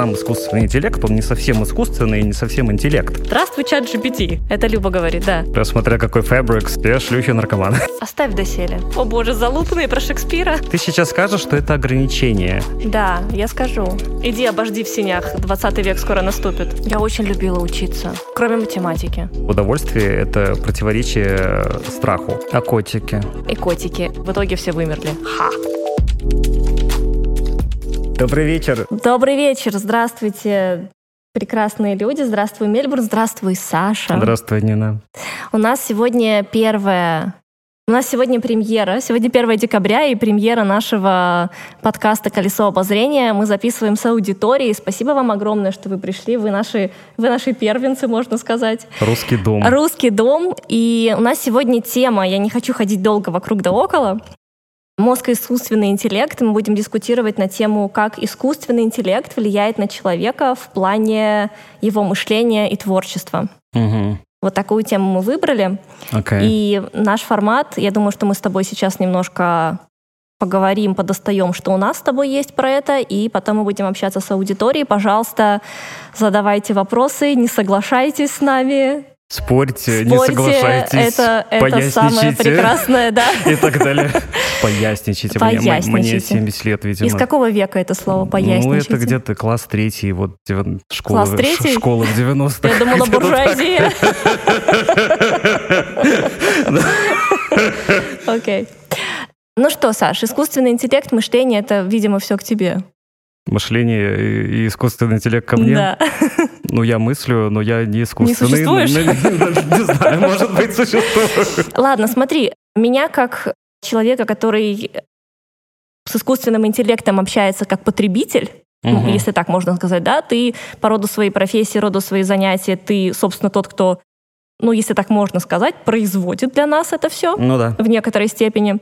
сам искусственный интеллект, он не совсем искусственный и не совсем интеллект. Здравствуй, чат GPT. Это Люба говорит, да. Прям смотря какой фабрикс, я шлюхи наркоман. Оставь доселе. О боже, залупанные про Шекспира. Ты сейчас скажешь, что это ограничение. Да, я скажу. Иди обожди в синях, 20 век скоро наступит. Я очень любила учиться, кроме математики. Удовольствие — это противоречие страху. А котики? И котики. В итоге все вымерли. Ха! Добрый вечер. Добрый вечер, здравствуйте, прекрасные люди. Здравствуй, Мельбурн. Здравствуй, Саша. Здравствуй, Нина. У нас сегодня первая у нас сегодня премьера. Сегодня 1 декабря и премьера нашего подкаста «Колесо обозрения». Мы записываем с аудиторией. Спасибо вам огромное, что вы пришли. Вы наши, вы наши первенцы, можно сказать. Русский дом. Русский дом. И у нас сегодня тема, я не хочу ходить долго вокруг да около, Мозг и искусственный интеллект. Мы будем дискутировать на тему, как искусственный интеллект влияет на человека в плане его мышления и творчества. Угу. Вот такую тему мы выбрали. Okay. И наш формат, я думаю, что мы с тобой сейчас немножко поговорим, подостаем, что у нас с тобой есть про это, и потом мы будем общаться с аудиторией. Пожалуйста, задавайте вопросы, не соглашайтесь с нами, Спорьте, Спорьте, не соглашайтесь, это, это самое прекрасное, да. И так далее. Поясничайте. Поясничайте. Мне, мне 70 лет, видимо. Из какого века это слово поясничайте? Ну, это где-то класс третий, вот школа, класс третий? школа в 90-х. Я думала, буржуазия. Окей. Ну что, Саш, искусственный интеллект, мышление — это, видимо, все к тебе. Мышление и искусственный интеллект ко мне? Да. Ну, я мыслю, но я не искусственный. Не существуешь? Не знаю, может быть, существую. Ладно, смотри, меня как человека, который с искусственным интеллектом общается как потребитель, угу. если так можно сказать, да, ты по роду своей профессии, роду своих занятий, ты, собственно, тот, кто, ну, если так можно сказать, производит для нас это все ну, да. в некоторой степени.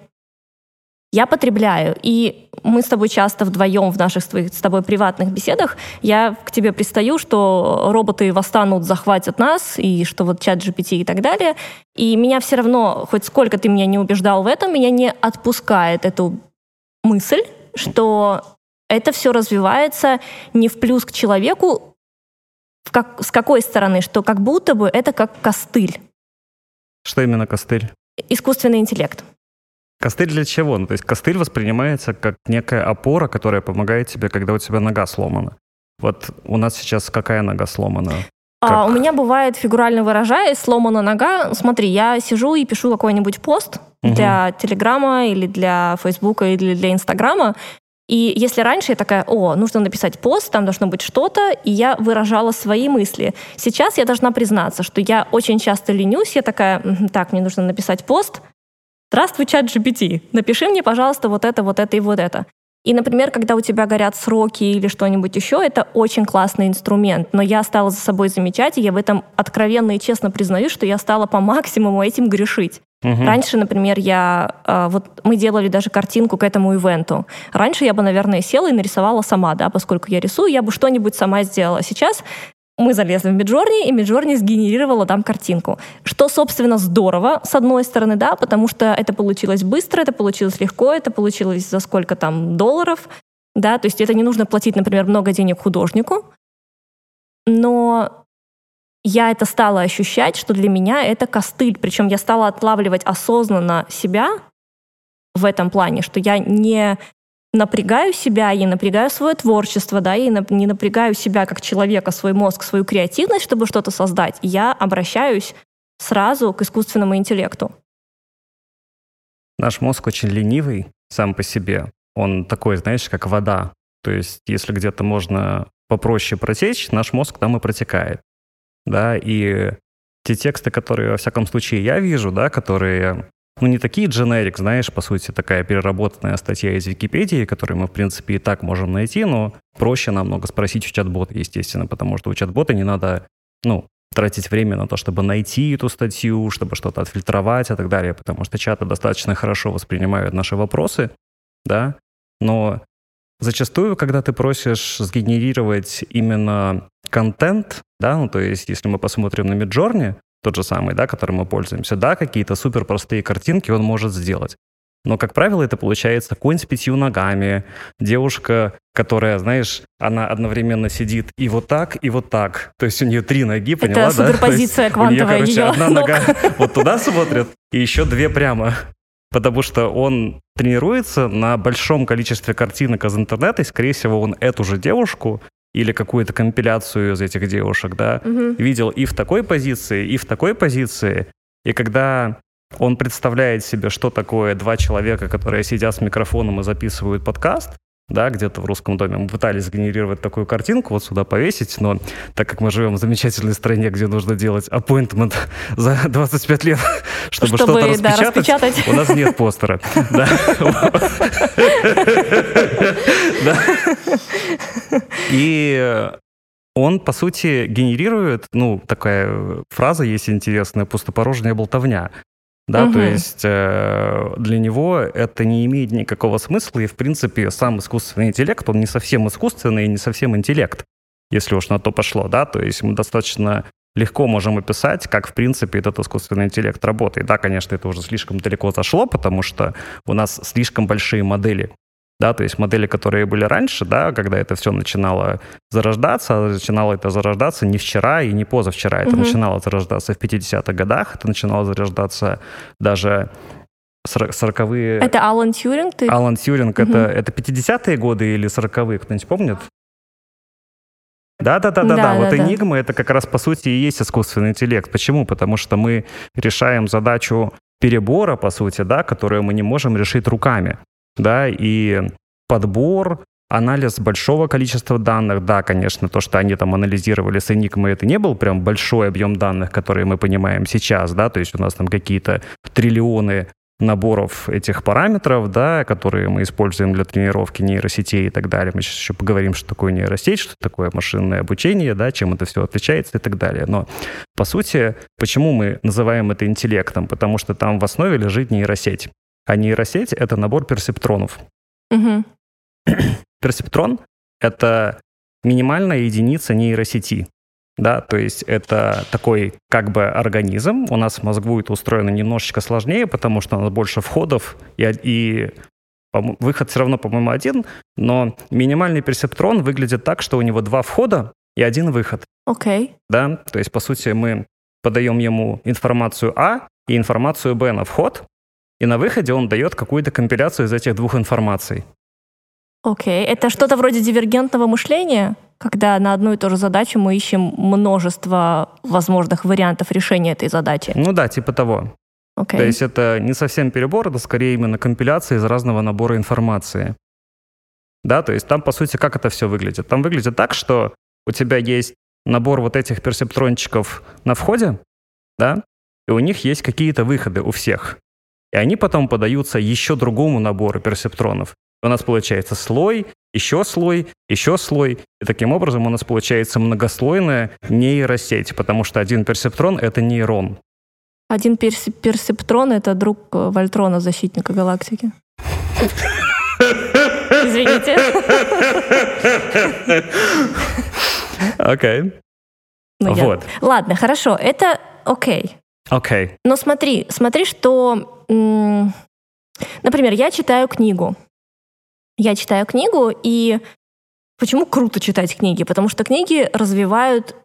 Я потребляю, и мы с тобой часто вдвоем в наших с тобой приватных беседах, я к тебе пристаю, что роботы восстанут, захватят нас, и что вот чат GPT и так далее. И меня все равно, хоть сколько ты меня не убеждал в этом, меня не отпускает эту мысль, что это все развивается не в плюс к человеку, в как, с какой стороны, что как будто бы это как костыль. Что именно костыль? Искусственный интеллект. Костыль для чего? Ну, то есть костыль воспринимается как некая опора, которая помогает тебе, когда у тебя нога сломана. Вот у нас сейчас какая нога сломана? Как? А, у меня бывает, фигурально выражаясь, сломана нога. Смотри, я сижу и пишу какой-нибудь пост угу. для Телеграма или для Фейсбука или для Инстаграма. И если раньше я такая, о, нужно написать пост, там должно быть что-то, и я выражала свои мысли. Сейчас я должна признаться, что я очень часто ленюсь, я такая, так, мне нужно написать пост, Здравствуй, чат GPT, напиши мне, пожалуйста, вот это, вот это и вот это. И, например, когда у тебя горят сроки или что-нибудь еще, это очень классный инструмент. Но я стала за собой замечать, и я в этом откровенно и честно признаю, что я стала по максимуму этим грешить. Угу. Раньше, например, я а, вот мы делали даже картинку к этому ивенту. Раньше я бы, наверное, села и нарисовала сама, да, поскольку я рисую, я бы что-нибудь сама сделала. Сейчас мы залезли в Midjourney, и Midjourney сгенерировала там картинку. Что, собственно, здорово, с одной стороны, да, потому что это получилось быстро, это получилось легко, это получилось за сколько там долларов, да, то есть это не нужно платить, например, много денег художнику, но я это стала ощущать, что для меня это костыль, причем я стала отлавливать осознанно себя в этом плане, что я не напрягаю себя, я напрягаю свое творчество, да, я не напрягаю себя как человека, свой мозг, свою креативность, чтобы что-то создать, я обращаюсь сразу к искусственному интеллекту. Наш мозг очень ленивый сам по себе. Он такой, знаешь, как вода. То есть, если где-то можно попроще протечь, наш мозг там и протекает. Да, и те тексты, которые, во всяком случае, я вижу, да, которые ну, не такие дженерик, знаешь, по сути, такая переработанная статья из Википедии, которую мы, в принципе, и так можем найти, но проще намного спросить у чат-бота, естественно, потому что у чат-бота не надо, ну, тратить время на то, чтобы найти эту статью, чтобы что-то отфильтровать и так далее, потому что чаты достаточно хорошо воспринимают наши вопросы, да, но зачастую, когда ты просишь сгенерировать именно контент, да, ну, то есть если мы посмотрим на Midjourney, тот же самый, да, которым мы пользуемся, да, какие-то супер простые картинки он может сделать. Но, как правило, это получается конь с пятью ногами, девушка, которая, знаешь, она одновременно сидит и вот так, и вот так. То есть у нее три ноги, поняла, это да? суперпозиция квантовая. У нее, короче, одна нога вот туда смотрит, и еще две прямо. Потому что он тренируется на большом количестве картинок из интернета, и, скорее всего, он эту же девушку или какую-то компиляцию из этих девушек, да, угу. видел и в такой позиции, и в такой позиции. И когда он представляет себе, что такое два человека, которые сидят с микрофоном и записывают подкаст, да, где-то в русском доме. Мы пытались сгенерировать такую картинку, вот сюда повесить, но так как мы живем в замечательной стране, где нужно делать appointment за 25 лет, чтобы, чтобы что-то да, распечатать, у нас нет постера. И он, по сути, генерирует, ну, такая фраза есть интересная, пустопорожняя болтовня. Да, угу. то есть э, для него это не имеет никакого смысла, и, в принципе, сам искусственный интеллект, он не совсем искусственный и не совсем интеллект, если уж на то пошло, да, то есть мы достаточно легко можем описать, как, в принципе, этот искусственный интеллект работает. Да, конечно, это уже слишком далеко зашло, потому что у нас слишком большие модели да, то есть модели, которые были раньше, да, когда это все начинало зарождаться, начинало это зарождаться не вчера и не позавчера, это угу. начинало зарождаться в 50-х годах, это начинало зарождаться даже 40-е... Это Алан Тьюринг? Ты... Алан Тьюринг, угу. это, это 50-е годы или 40-е, кто-нибудь помнит? Да, да, да, да, да. Вот да, Enigma это как раз по сути и есть искусственный интеллект. Почему? Потому что мы решаем задачу перебора, по сути, да, которую мы не можем решить руками да, и подбор, анализ большого количества данных, да, конечно, то, что они там анализировали с Enigma, это не был прям большой объем данных, которые мы понимаем сейчас, да, то есть у нас там какие-то триллионы наборов этих параметров, да, которые мы используем для тренировки нейросетей и так далее. Мы сейчас еще поговорим, что такое нейросеть, что такое машинное обучение, да, чем это все отличается и так далее. Но, по сути, почему мы называем это интеллектом? Потому что там в основе лежит нейросеть. А нейросеть — это набор персептронов. Угу. Персептрон — это минимальная единица нейросети. Да, то есть это такой как бы организм. У нас мозг будет устроен немножечко сложнее, потому что у нас больше входов, и, и выход все равно, по-моему, один, но минимальный персептрон выглядит так, что у него два входа и один выход. Окей. Okay. Да, то есть, по сути, мы подаем ему информацию А и информацию Б на вход, и на выходе он дает какую-то компиляцию из этих двух информаций. Окей, okay. это что-то вроде дивергентного мышления, когда на одну и ту же задачу мы ищем множество возможных вариантов решения этой задачи. Ну да, типа того. Okay. То есть это не совсем перебор, это скорее именно компиляция из разного набора информации. Да, то есть там, по сути, как это все выглядит? Там выглядит так, что у тебя есть набор вот этих персептрончиков на входе, да, и у них есть какие-то выходы у всех. И они потом подаются еще другому набору персептронов. У нас получается слой, еще слой, еще слой. И таким образом у нас получается многослойная нейросеть, потому что один персептрон — это нейрон. Один перс персептрон — это друг э, Вольтрона, защитника галактики. Извините. Окей. Ну, вот. Ладно, хорошо, это окей. Окей. Но смотри, смотри, что Например, я читаю книгу. Я читаю книгу, и почему круто читать книги? Потому что книги развивают,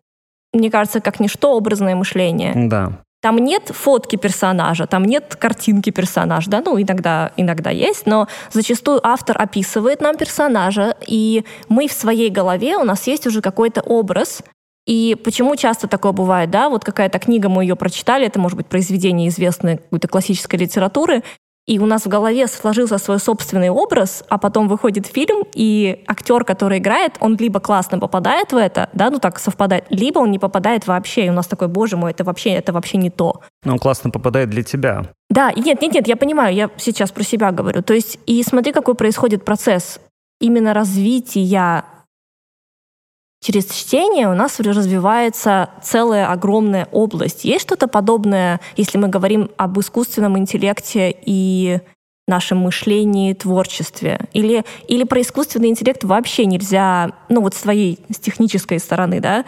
мне кажется, как ничто образное мышление. Да. Там нет фотки персонажа, там нет картинки персонажа, да, ну иногда, иногда есть, но зачастую автор описывает нам персонажа, и мы в своей голове, у нас есть уже какой-то образ, и почему часто такое бывает, да, вот какая-то книга, мы ее прочитали, это может быть произведение известной какой-то классической литературы, и у нас в голове сложился свой собственный образ, а потом выходит фильм, и актер, который играет, он либо классно попадает в это, да, ну так совпадает, либо он не попадает вообще, и у нас такой, боже мой, это вообще, это вообще не то. Но он классно попадает для тебя. Да, нет, нет, нет, я понимаю, я сейчас про себя говорю. То есть, и смотри, какой происходит процесс именно развития через чтение у нас развивается целая огромная область. Есть что-то подобное, если мы говорим об искусственном интеллекте и нашем мышлении, творчестве? Или, или про искусственный интеллект вообще нельзя, ну вот с твоей, с технической стороны, да,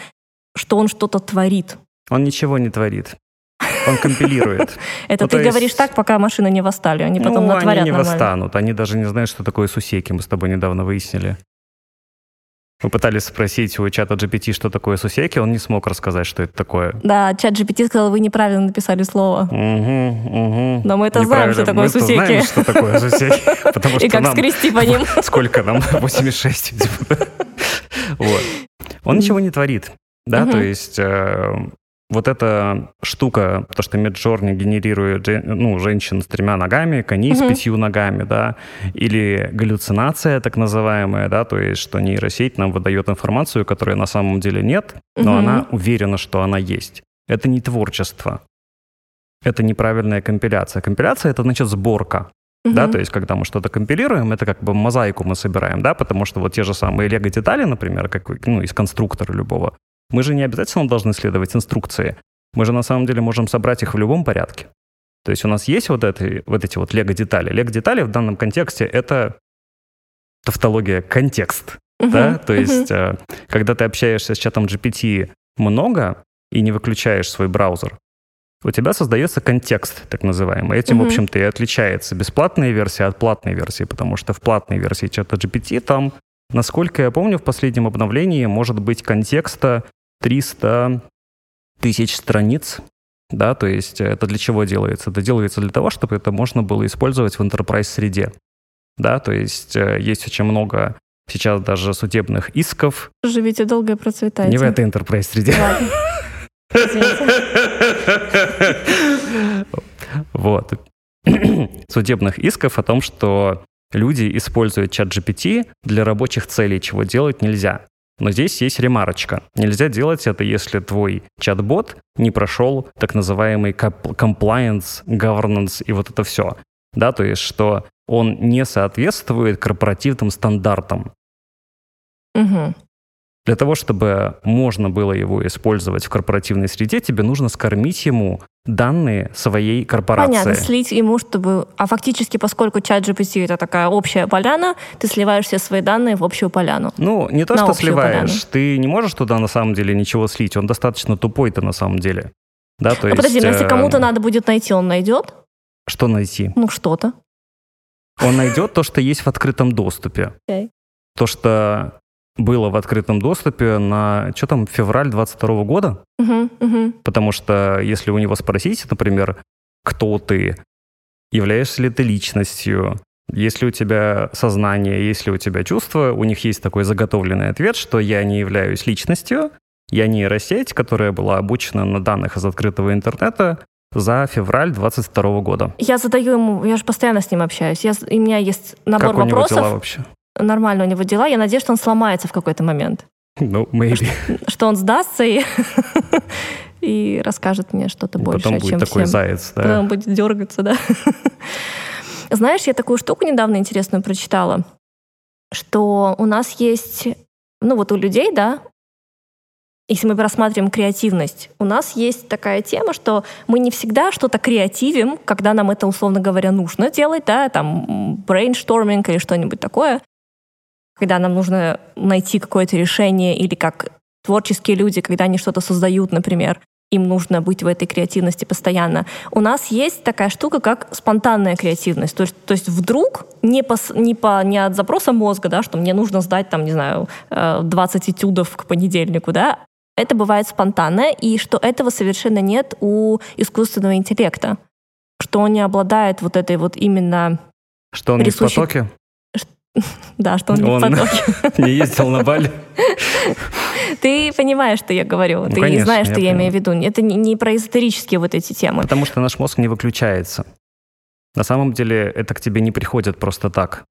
что он что-то творит? Он ничего не творит. Он компилирует. Это Ну, ты говоришь так, пока машины не восстали, они потом ну, натворят они не восстанут. Они даже не знают, что такое сусеки. Мы с тобой недавно выяснили. Мы пытались спросить у чата GPT, что такое сусеки. Он не смог рассказать, что это такое. Да, чат GPT сказал, вы неправильно написали слово. Угу, угу. Но мы это знаем, что такое Мы-то сусеки. знаем, что такое сусеки. Потому И что как нам... скрести по ним. Сколько нам? 86. видимо, да? Вот. Он ничего не творит. Да, то есть э, вот эта штука, то, что Midjourney генерирует ну, женщин с тремя ногами, коней с Мгм. пятью ногами, да, или галлюцинация так называемая, да, то есть что нейросеть нам выдает информацию, которой на самом деле нет, но Мгм. она уверена, что она есть. Это не творчество. Это неправильная компиляция. Компиляция — это, значит, сборка. Да, Мгм. то есть, когда мы что-то компилируем, это как бы мозаику мы собираем, да, потому что вот те же самые лего-детали, например, как, ну, из конструктора любого, мы же не обязательно должны следовать инструкции. Мы же на самом деле можем собрать их в любом порядке. То есть у нас есть вот, эти вот эти вот лего-детали. Лего-детали в данном контексте — это тавтология контекст, Мгм. да, то Мгм. есть э, когда ты общаешься с чатом GPT много и не выключаешь свой браузер, у тебя создается контекст, так называемый. Этим, в Мгм. общем-то, и отличается бесплатная версия от платной версии, потому что в платной версии чата GPT там, насколько я помню, в последнем обновлении может быть контекста 300 тысяч страниц, да, то есть это для чего делается? Это делается для того, чтобы это можно было использовать в enterprise среде, да, то есть э, есть очень много сейчас даже судебных исков, Живите долго и процветайте. не в этой enterprise среде. Вот. Судебных исков о том, что люди используют чат GPT для рабочих целей, чего делать нельзя. Но здесь есть ремарочка. Нельзя делать это, если твой чат-бот не прошел так называемый compliance, governance и вот это все. Да, то есть, что он не соответствует корпоративным стандартам. Мгм. Для того, чтобы можно было его использовать в корпоративной среде, тебе нужно скормить ему данные своей корпорации. Понятно, слить ему, чтобы... А фактически, поскольку чат GPT — это такая общая поляна, ты сливаешь все свои данные в общую поляну. Ну, не то, На что сливаешь. поляну. Ты не можешь туда на самом деле ничего слить. Он достаточно тупой-то на самом деле. Да, то а есть, подожди, но если э, кому-то надо будет найти, он найдет? Что найти? Ну, что-то. Он найдет то, что есть в открытом доступе. Окей. То, что было в открытом доступе на, что там, февраль 22 года? Мгм, мгм. Потому что если у него спросить, например, кто ты, являешься ли ты личностью, есть ли у тебя сознание, есть ли у тебя чувства, у них есть такой заготовленный ответ, что я не являюсь личностью, я нейросеть, которая была обучена на данных из открытого интернета за февраль 22 года. Я задаю ему, я же постоянно с ним общаюсь. Я, у меня есть набор как у него вопросов. дела вообще? Нормально у него дела. Я надеюсь, что он сломается в какой-то момент. Ну, maybe. Что он сдастся и, и расскажет мне что-то И больше, Потом будет чем такой всем. заяц, да? Потом будет дергаться, да. Знаешь, я такую штуку недавно интересную прочитала, что у нас есть, ну вот у людей, да, если мы рассматриваем креативность, у нас есть такая тема, что мы не всегда что-то креативим, когда нам это, условно говоря, нужно делать, да, там, brainstorming или что-нибудь такое, когда нам нужно найти какое-то решение, или как творческие люди, когда они что-то создают, например, им нужно быть в этой креативности постоянно. У нас есть такая штука, как спонтанная креативность. То есть, то есть вдруг не, по, не, по, не от запроса мозга, да, что мне нужно сдать, там, не знаю, э, 20 этюдов к понедельнику, да, это бывает спонтанно, и что этого совершенно нет у искусственного интеллекта. Что он не обладает вот этой вот именно... Что он не в потоке? Да, что он не в Он- потоке. Не ездил на Бали? Ты понимаешь, что я говорю. Ты Ну, конечно, знаешь, я что я понимаю. имею в виду. Это не, не про эзотерические вот эти темы. Потому что наш мозг не выключается. На самом деле это к тебе не приходит просто так.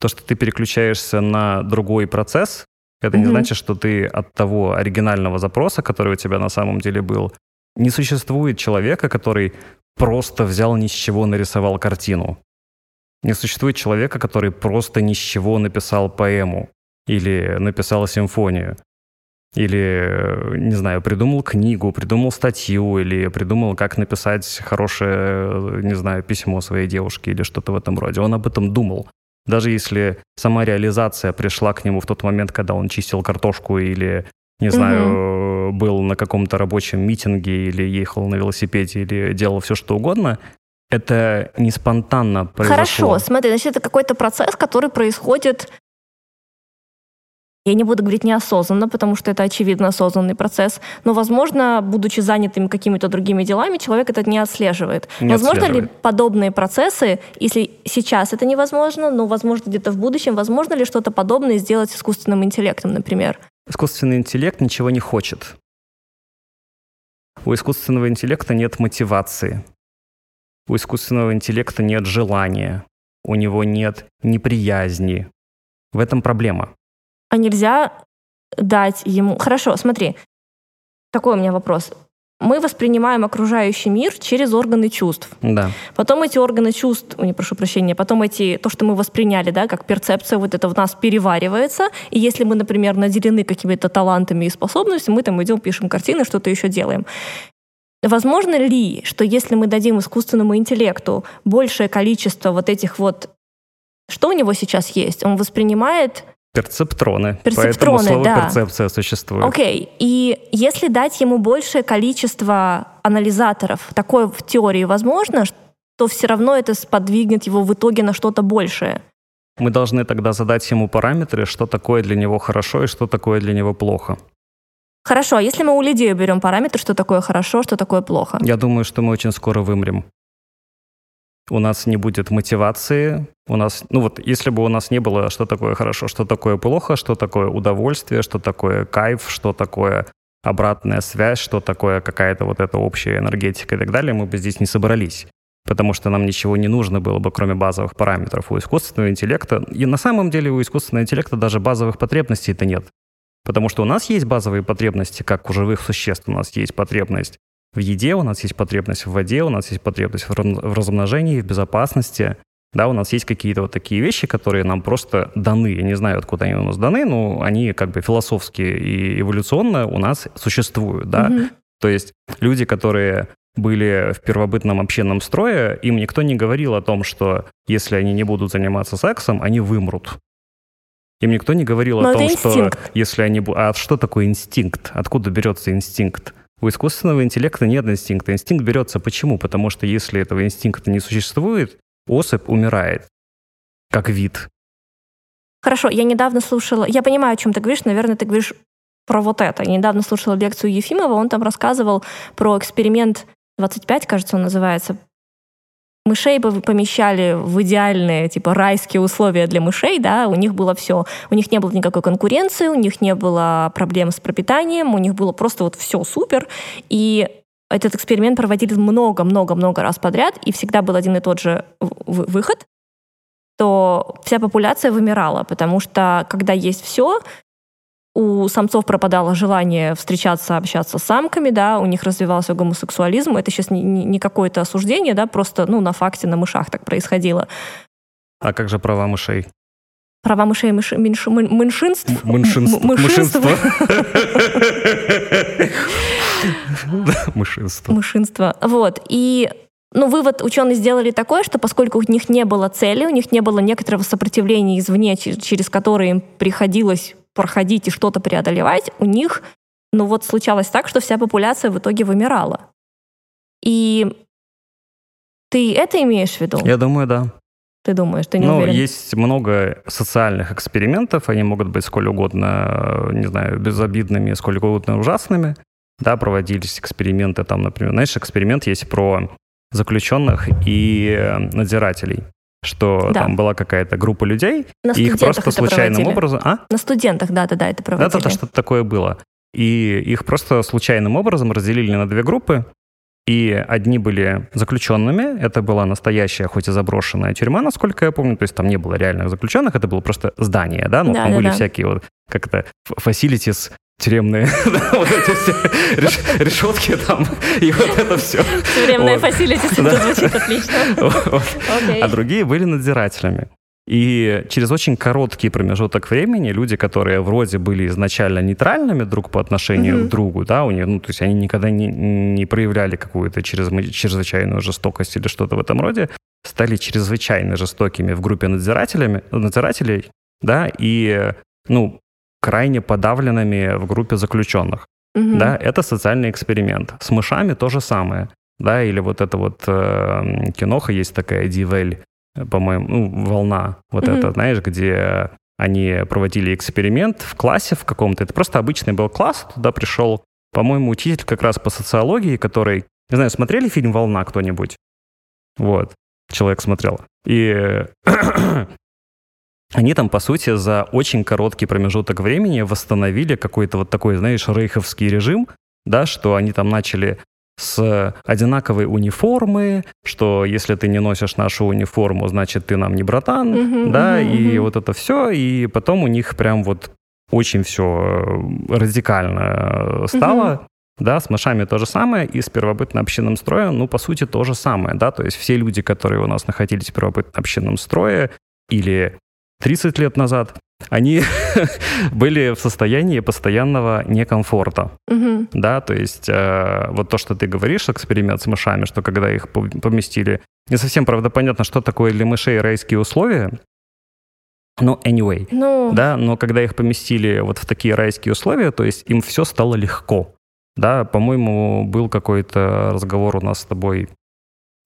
То, что ты переключаешься на другой процесс, это не Мгм. значит, что ты от того оригинального запроса, который у тебя на самом деле был, не существует человека, который просто взял ни с чего нарисовал картину. Не существует человека, который просто ни с чего написал поэму или написал симфонию. Или, э, не знаю, придумал книгу, придумал статью, или придумал, как написать хорошее, э, не знаю, письмо своей девушке или что-то в этом роде. Он об этом думал. Даже если сама реализация пришла к нему в тот момент, когда он чистил картошку или, не знаю, был на каком-то рабочем митинге или ехал на велосипеде или делал все что угодно, это не спонтанно произошло. Хорошо, смотри, значит, это какой-то процесс, который происходит я не буду говорить неосознанно, потому что это очевидно осознанный процесс, но, возможно, будучи занятым какими-то другими делами, человек это не отслеживает. Не возможно отслеживает. ли подобные процессы, если сейчас это невозможно, но, возможно, где-то в будущем, возможно ли что-то подобное сделать искусственным интеллектом, например? Искусственный интеллект ничего не хочет. У искусственного интеллекта нет мотивации. У искусственного интеллекта нет желания. У него нет неприязни. В этом проблема. А нельзя дать ему... Хорошо, смотри, такой у меня вопрос. Мы воспринимаем окружающий мир через органы чувств. Да. Потом эти органы чувств, не прошу прощения, потом эти, то, что мы восприняли, да, как перцепция, вот это в нас переваривается. И если мы, например, наделены какими-то талантами и способностями, мы там идем, пишем картины, что-то еще делаем. Возможно ли, что если мы дадим искусственному интеллекту большее количество вот этих вот... Что у него сейчас есть? Он воспринимает Перцептроны. Перцептроны, Поэтому слово да. перцепция существует. Окей, и если дать ему большее количество анализаторов, такое в теории возможно, то все равно это сподвигнет его в итоге на что-то большее. Мы должны тогда задать ему параметры, что такое для него хорошо и что такое для него плохо. Хорошо, а если мы у людей берем параметры, что такое хорошо, что такое плохо? Я думаю, что мы очень скоро вымрем. У нас не будет мотивации. У нас, ну вот, если бы у нас не было, что такое хорошо, что такое плохо, что такое удовольствие, что такое кайф, что такое обратная связь, что такое какая-то вот эта общая энергетика и так далее, мы бы здесь не собрались. Потому что нам ничего не нужно было бы, кроме базовых параметров у искусственного интеллекта. И на самом деле у искусственного интеллекта даже базовых потребностей-то нет. Потому что у нас есть базовые потребности, как у живых существ. У нас есть потребность в еде, у нас есть потребность в воде, у нас есть потребность в размножении, в безопасности. Да, у нас есть какие-то вот такие вещи, которые нам просто даны. Я не знаю, откуда они у нас даны, но они как бы философски и эволюционно у нас существуют, да. Мгм. То есть люди, которые были в первобытном общинном строе, им никто не говорил о том, что если они не будут заниматься сексом, они вымрут. Им никто не говорил Но о том, что если они... А что такое инстинкт? Откуда берется инстинкт? У искусственного интеллекта нет инстинкта. Инстинкт берется почему? Потому что если этого инстинкта не существует, особь умирает. Как вид. Хорошо, я недавно слушала, я понимаю, о чем ты говоришь, наверное, ты говоришь про вот это. Я недавно слушала лекцию Ефимова, он там рассказывал про эксперимент 25, кажется, он называется. Мышей помещали в идеальные, типа, райские условия для мышей, да, у них было все. У них не было никакой конкуренции, у них не было проблем с пропитанием, у них было просто вот все супер. И этот эксперимент проводили много-много-много раз подряд, и всегда был один и тот же выход, то вся популяция вымирала, потому что когда есть все, у самцов пропадало желание встречаться, общаться с самками, да, у них развивался гомосексуализм. Это сейчас не, не- какое-то осуждение, да, просто, ну, на факте, на мышах так происходило. А как же права мышей? Права мышей мыши- меньш- меньшинств. М- Мышинство. Мышинство. Мышинство. Вот. И ну, вывод ученые сделали такой, что поскольку у них не было цели, у них не было некоторого сопротивления извне, че- через которое им приходилось проходить и что-то преодолевать, у них, ну вот случалось так, что вся популяция в итоге вымирала. И ты это имеешь в виду? Я думаю, да. Ты думаешь, ты не Ну, уверен? есть много социальных экспериментов, они могут быть сколь угодно, не знаю, безобидными, сколь угодно ужасными. Да, проводились эксперименты, там, например, знаешь, эксперимент есть про заключенных и надзирателей, что Да. там была какая-то группа людей, На и их просто случайным проводили. образом... А? На студентах, да-да-да, это проводили. Да-да-да, что-то такое было. И их просто случайным образом разделили на две группы, и одни были заключенными, это была настоящая, хоть и заброшенная тюрьма, насколько я помню, то есть там не было реальных заключенных, это было просто здание, да, но Да, там да, были да. всякие вот, как это, facilities тюремные, вот эти все реш- решетки там, и вот это все. Тюремные facilities, это звучит отлично. А другие были надзирателями. И через очень короткий промежуток времени люди, которые вроде были изначально нейтральными друг по отношению Мгм. к другу, да, у них, ну, то есть они никогда не, не проявляли какую-то чрезм- чрезвычайную жестокость или что-то в этом роде, стали чрезвычайно жестокими в группе надзирателями, надзирателей, да, и, ну, крайне подавленными в группе заключенных. Мгм. да, это социальный эксперимент. С мышами то же самое, да, или вот это вот э, киноха есть такая Дивель, по-моему, ну, волна, вот Мгм. это, знаешь, где они проводили эксперимент в классе в каком-то, это просто обычный был класс, туда пришел, по-моему, учитель как раз по социологии, который, не знаю, смотрели фильм «Волна» кто-нибудь? Вот, человек смотрел. И они там, по сути, за очень короткий промежуток времени восстановили какой-то вот такой, знаешь, рейховский режим, да, что они там начали с одинаковой униформы, что если ты не носишь нашу униформу, значит, ты нам не братан, Мгм, да, мгм, и вот это все, и потом у них прям вот очень все радикально э, стало, да, с мышами то же самое, и с первобытно-общинным строем, ну, по сути, то же самое, да, то есть все люди, которые у нас находились в первобытно-общинном строе или 30 лет назад, они были в состоянии постоянного некомфорта, Мгм. да, то есть э, вот то, что ты говоришь, эксперимент с мышами, что когда их по- поместили, не совсем, правда, понятно, что такое для мышей райские условия, но anyway, Ну, да, но когда их поместили вот в такие райские условия, то есть им все стало легко, да, по-моему, был какой-то разговор у нас с тобой,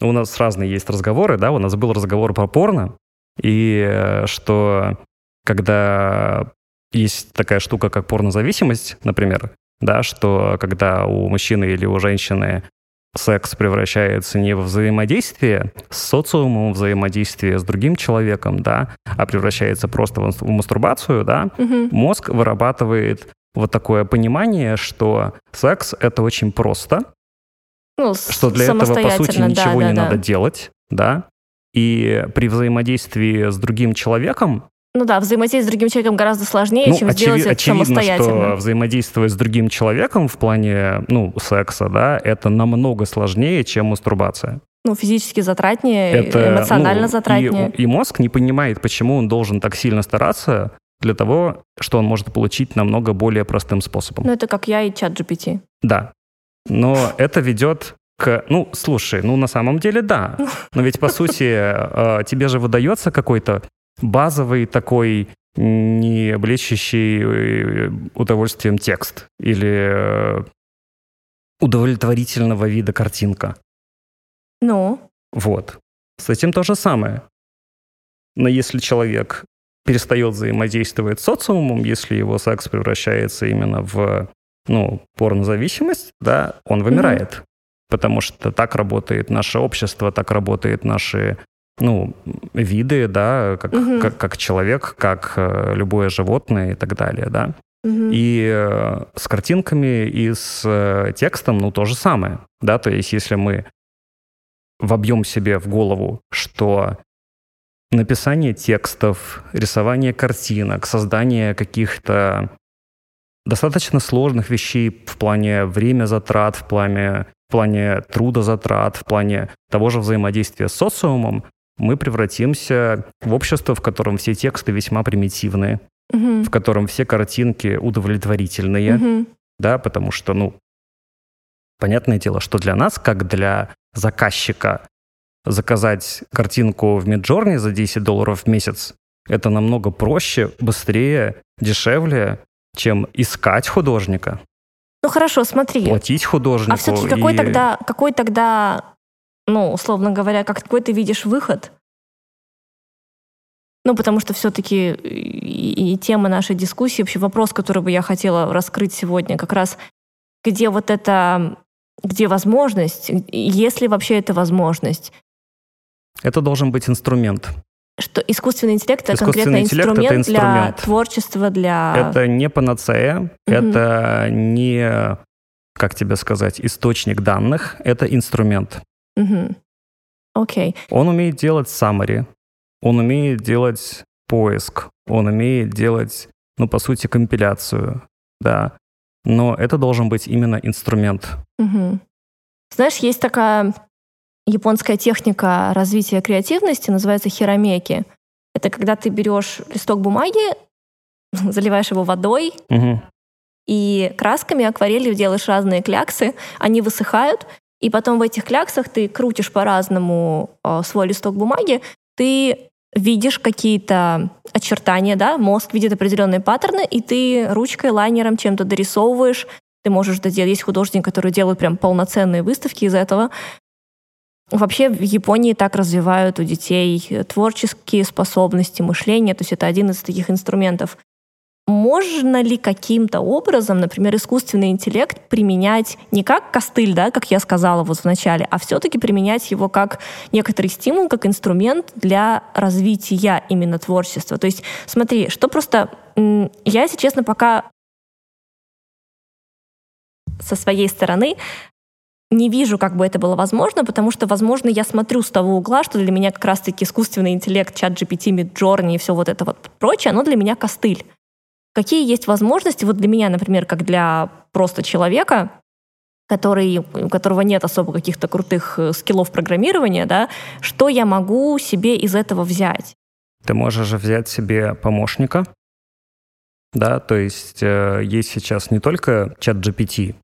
у нас разные есть разговоры, да, у нас был разговор про порно, и э, что когда есть такая штука, как порнозависимость, например, да, что когда у мужчины или у женщины секс превращается не в взаимодействие с социумом, взаимодействие с другим человеком, да, а превращается просто в мастурбацию, да, мгм. мозг вырабатывает вот такое понимание, что секс — это очень просто, Ну, что для этого, по сути, самостоятельно, да, ничего да, не да. надо делать, да, и при взаимодействии с другим человеком Ну да, взаимодействовать с другим человеком гораздо сложнее, ну, чем очеви- сделать это очевидно, самостоятельно. что взаимодействовать с другим человеком в плане, ну, секса, да, это намного сложнее, чем мастурбация. Ну, физически затратнее, Это, эмоционально ну, затратнее. И, и мозг не понимает, почему он должен так сильно стараться для того, что он может получить намного более простым способом. Ну, это как я и чат GPT. Да. Но это ведет к... Ну, слушай, ну, на самом деле, да. Но ведь, по сути, э, тебе же выдается какой-то базовый такой не облечащий э, удовольствием текст или э, удовлетворительного вида картинка. Ну, Вот. С этим то же самое. Но если человек перестает взаимодействовать с социумом, если его секс превращается именно в ну, порнозависимость, да, он вымирает. Потому что так работает наше общество, так работают наши ну, виды, да, как, Мгм. как, как человек, как э, любое животное и так далее, да. мгм. И э, с картинками и с э, текстом, ну, то же самое, да, то есть если мы вобьем себе в голову, что написание текстов, рисование картинок, создание каких-то достаточно сложных вещей в плане время затрат, в плане, в плане трудозатрат, в плане того же взаимодействия с социумом, мы превратимся в общество, в котором все тексты весьма примитивные, Мгм. в котором все картинки удовлетворительные, Мгм. да, потому что, ну, понятное дело, что для нас, как для заказчика, заказать картинку в Midjourney за 10 долларов в месяц, это намного проще, быстрее, дешевле, чем искать художника, Ну хорошо, смотри. платить художнику. А все-таки какой и- тогда, какой тогда, ну, условно говоря, как какой ты видишь выход? Ну, потому что все-таки и, и тема нашей дискуссии, вообще вопрос, который бы я хотела раскрыть сегодня, как раз где вот это, где возможность, и есть ли вообще эта возможность, Это должен быть инструмент. что искусственный интеллект это Искусственный конкретно интеллект — это инструмент, для инструмент. творчества, для... Это не панацея, это не, как тебе сказать, источник данных, это инструмент. Мгм. Окей. Он умеет делать summary, он умеет делать поиск, он умеет делать, ну, по сути, компиляцию, да. Но это должен быть именно инструмент. Мгм. Знаешь, есть такая японская техника развития креативности, называется хиромеки. Это когда ты берешь листок бумаги, заливаешь его водой Мгм. и красками, акварелью делаешь разные кляксы, они высыхают, и потом в этих кляксах ты крутишь по-разному э, свой листок бумаги, ты видишь какие-то очертания, да, мозг видит определенные паттерны, и ты ручкой, лайнером чем-то дорисовываешь ты можешь это делать. Есть художники, которые делают прям полноценные выставки из этого. Вообще в Японии так развивают у детей творческие способности, мышления, то есть это один из таких инструментов. Можно ли каким-то образом, например, искусственный интеллект применять не как костыль, да, как я сказала вот в начале, а все-таки применять его как некоторый стимул, как инструмент для развития именно творчества? То есть смотри, что просто... Я, если честно, пока со своей стороны не вижу, как бы это было возможно, потому что, возможно, я смотрю с того угла, что для меня как раз-таки искусственный интеллект, чат GPT, Midjourney и все вот это вот прочее, оно для меня костыль. Какие есть возможности вот для меня, например, как для просто человека, который, у которого нет особо каких-то крутых э, скиллов программирования, да, что я могу себе из этого взять? Ты можешь взять себе помощника, да, то есть э, есть сейчас не только чат GPT,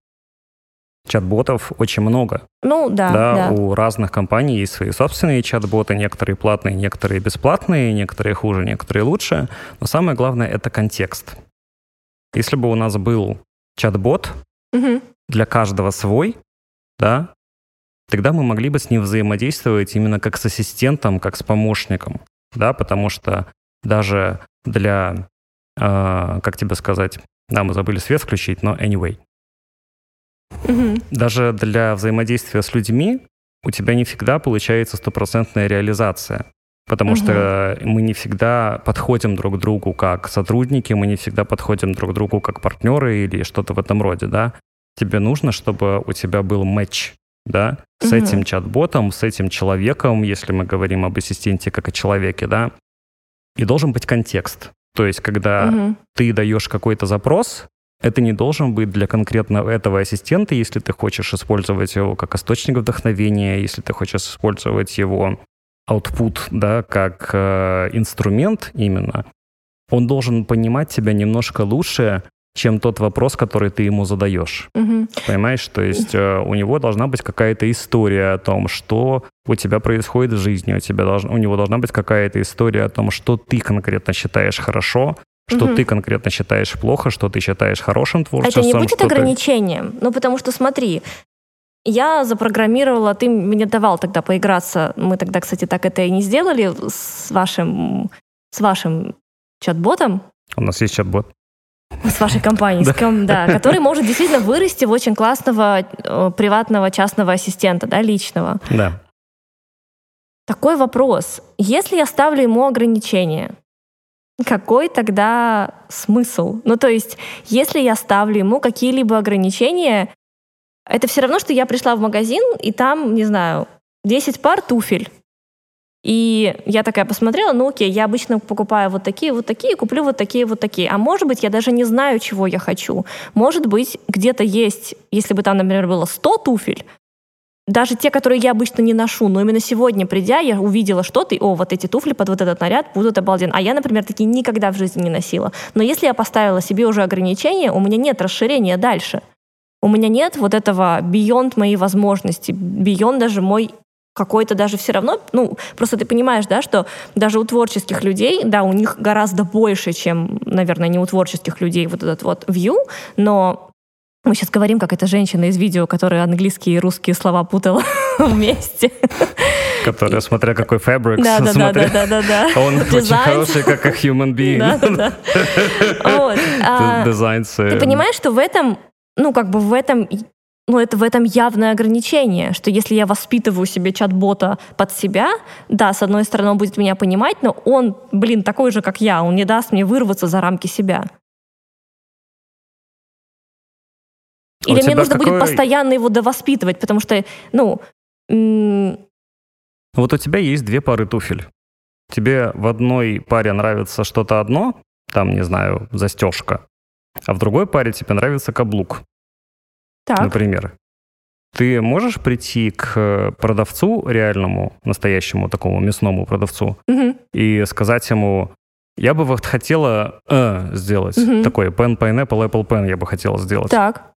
чат-ботов очень много. Ну да, да, да. У разных компаний есть свои собственные чат-боты, некоторые платные, некоторые бесплатные, некоторые хуже, некоторые лучше. Но самое главное — это контекст. Если бы у нас был чат-бот, угу. для каждого свой, да, тогда мы могли бы с ним взаимодействовать именно как с ассистентом, как с помощником, да, потому что даже для, э, как тебе сказать, да, мы забыли свет включить, но anyway — Угу. Даже для взаимодействия с людьми у тебя не всегда получается стопроцентная реализация. Потому угу. что мы не всегда подходим друг к другу как сотрудники, мы не всегда подходим друг к другу как партнеры или что-то в этом роде, да. Тебе нужно, чтобы у тебя был матч, да, с угу. этим чат-ботом, с этим человеком, если мы говорим об ассистенте как о человеке, да. И должен быть контекст. То есть, когда угу. ты даешь какой-то запрос, это не должен быть для конкретно этого ассистента, если ты хочешь использовать его как источник вдохновения, если ты хочешь использовать его output, да, как э, инструмент именно. Он должен понимать тебя немножко лучше, чем тот вопрос, который ты ему задаешь. Угу. Понимаешь? То есть э, у него должна быть какая-то история о том, что у тебя происходит в жизни, у, тебя долж... у него должна быть какая-то история о том, что ты конкретно считаешь хорошо, что угу. ты конкретно считаешь плохо, что ты считаешь хорошим творчеством. Это не будет ограничением? Ты... Ну, потому что смотри, я запрограммировала, ты мне давал тогда поиграться, мы тогда, кстати, так это и не сделали с вашим, с вашим чат-ботом. У нас есть чат-бот. С вашей компанией, с кем, да, который может действительно вырасти в очень классного э, приватного частного ассистента, да, личного. Да. Такой вопрос. Если я ставлю ему ограничения, какой тогда смысл? Ну, то есть, если я ставлю ему какие-либо ограничения, это все равно, что я пришла в магазин, и там, не знаю, 10 пар туфель. И я такая посмотрела, ну окей, я обычно покупаю вот такие, вот такие, куплю вот такие, вот такие. А может быть, я даже не знаю, чего я хочу. Может быть, где-то есть, если бы там, например, было 100 туфель, даже те, которые я обычно не ношу, но именно сегодня, придя, я увидела что-то, и, о, вот эти туфли под вот этот наряд будут обалденно. А я, например, такие никогда в жизни не носила. Но если я поставила себе уже ограничения, у меня нет расширения дальше. У меня нет вот этого beyond моей возможности, beyond даже мой какой-то даже все равно, ну, просто ты понимаешь, да, что даже у творческих людей, да, у них гораздо больше, чем, наверное, не у творческих людей вот этот вот view, но мы сейчас говорим, как эта женщина из видео, которая английские и русские слова путала вместе. Которая, смотря какой фабрик, да, да, смотря... да, да, да, да. Он очень хороший, как a human being. Да, да, да. Вот. А, ты понимаешь, что в этом, ну, как бы в этом ну, это в этом явное ограничение, что если я воспитываю себе чат-бота под себя, да, с одной стороны, он будет меня понимать, но он, блин, такой же, как я, он не даст мне вырваться за рамки себя. Или мне нужно какой... будет постоянно его довоспитывать, потому что, ну... Вот у тебя есть две пары туфель. Тебе в одной паре нравится что-то одно, там, не знаю, застежка, а в другой паре тебе нравится каблук. Так. Например. Ты можешь прийти к продавцу реальному, настоящему такому мясному продавцу угу. и сказать ему, я бы вот хотела э, сделать угу. такой pen, pineapple, apple pen я бы хотела сделать. Так.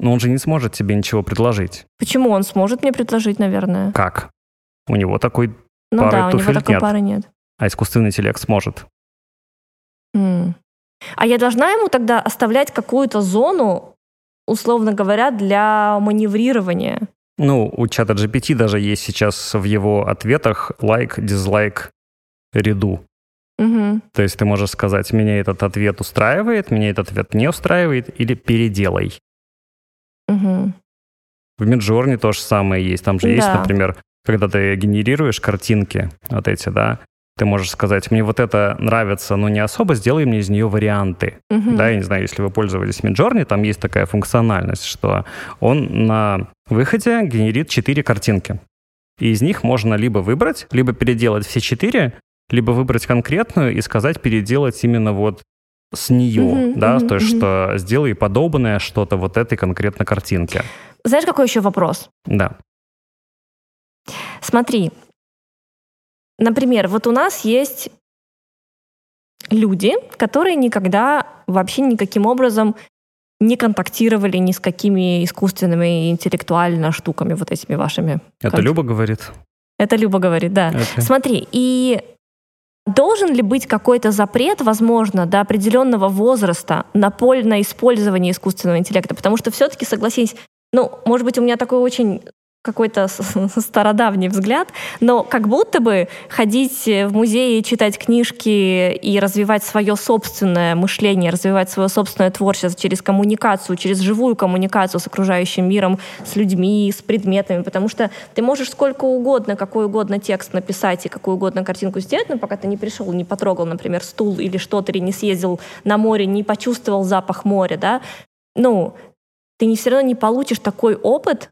Но он же не сможет тебе ничего предложить. Почему? Он сможет мне предложить, наверное. Как? У него такой ну пары да, у него такой нет. пары нет. А искусственный интеллект сможет. Mm. А я должна ему тогда оставлять какую-то зону условно говоря, для маневрирования. Ну, у чата GPT даже есть сейчас в его ответах лайк, дизлайк, ряду. Угу. То есть ты можешь сказать, меня этот ответ устраивает, меня этот ответ не устраивает, или переделай. Угу. В Midjourney то же самое есть. Там же есть, Да. например, когда ты генерируешь картинки, вот эти, да, ты можешь сказать, мне вот это нравится, но не особо, сделай мне из нее варианты. Мгм. Да, я не знаю, если вы пользовались Midjourney, там есть такая функциональность, что он на выходе генерит четыре картинки. И из них можно либо выбрать, либо переделать все четыре, либо выбрать конкретную и сказать переделать именно вот с нее, Мгм, да, мгм, то есть мгм. что сделай подобное что-то вот этой конкретно картинке. Знаешь, какой еще вопрос? Да. Смотри, например, вот у нас есть люди, которые никогда вообще никаким образом не контактировали ни с какими искусственными интеллектуально штуками, вот этими вашими. Это? Люба говорит. Это Люба говорит, да. Окей. Смотри, и должен ли быть какой-то запрет, возможно, до определенного возраста на польное использование искусственного интеллекта? Потому что все-таки, согласись, ну, может быть, у меня такой очень какой-то стародавний взгляд, но как будто бы ходить в музеи, читать книжки и развивать свое собственное мышление, развивать свое собственное творчество через коммуникацию, через живую коммуникацию с окружающим миром, с людьми, с предметами, потому что ты можешь сколько угодно, какой угодно текст написать и какую угодно картинку сделать, но пока ты не пришел, не потрогал, например, стул или что-то, или не съездил на море, не почувствовал запах моря, да, ну, ты не все равно не получишь такой опыт,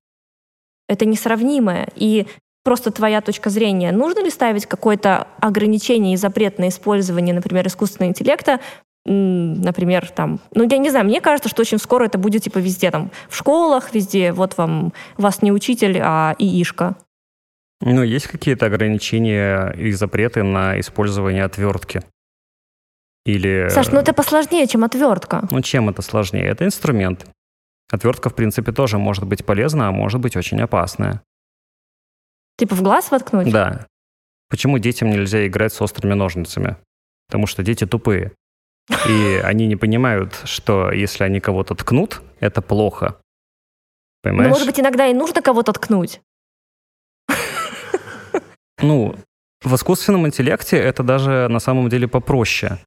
это несравнимое. И просто твоя точка зрения, нужно ли ставить какое-то ограничение и запрет на использование, например, искусственного интеллекта, например, там, ну, я не знаю, мне кажется, что очень скоро это будет, типа, везде, там, в школах, везде, вот вам, вас не учитель, а ИИшка. Ну, есть какие-то ограничения и запреты на использование отвертки? Или... Саш, ну это посложнее, чем отвертка. Ну, чем это сложнее? Это инструмент. Отвертка, в принципе, тоже может быть полезна, а может быть очень опасная. Типа в глаз воткнуть? Да. Почему детям нельзя играть с острыми ножницами? Потому что дети тупые. И они не понимают, что если они кого-то ткнут, это плохо. Ну, Понимаешь? может быть, иногда и нужно кого-то ткнуть. Ну, в искусственном интеллекте это даже на самом деле попроще.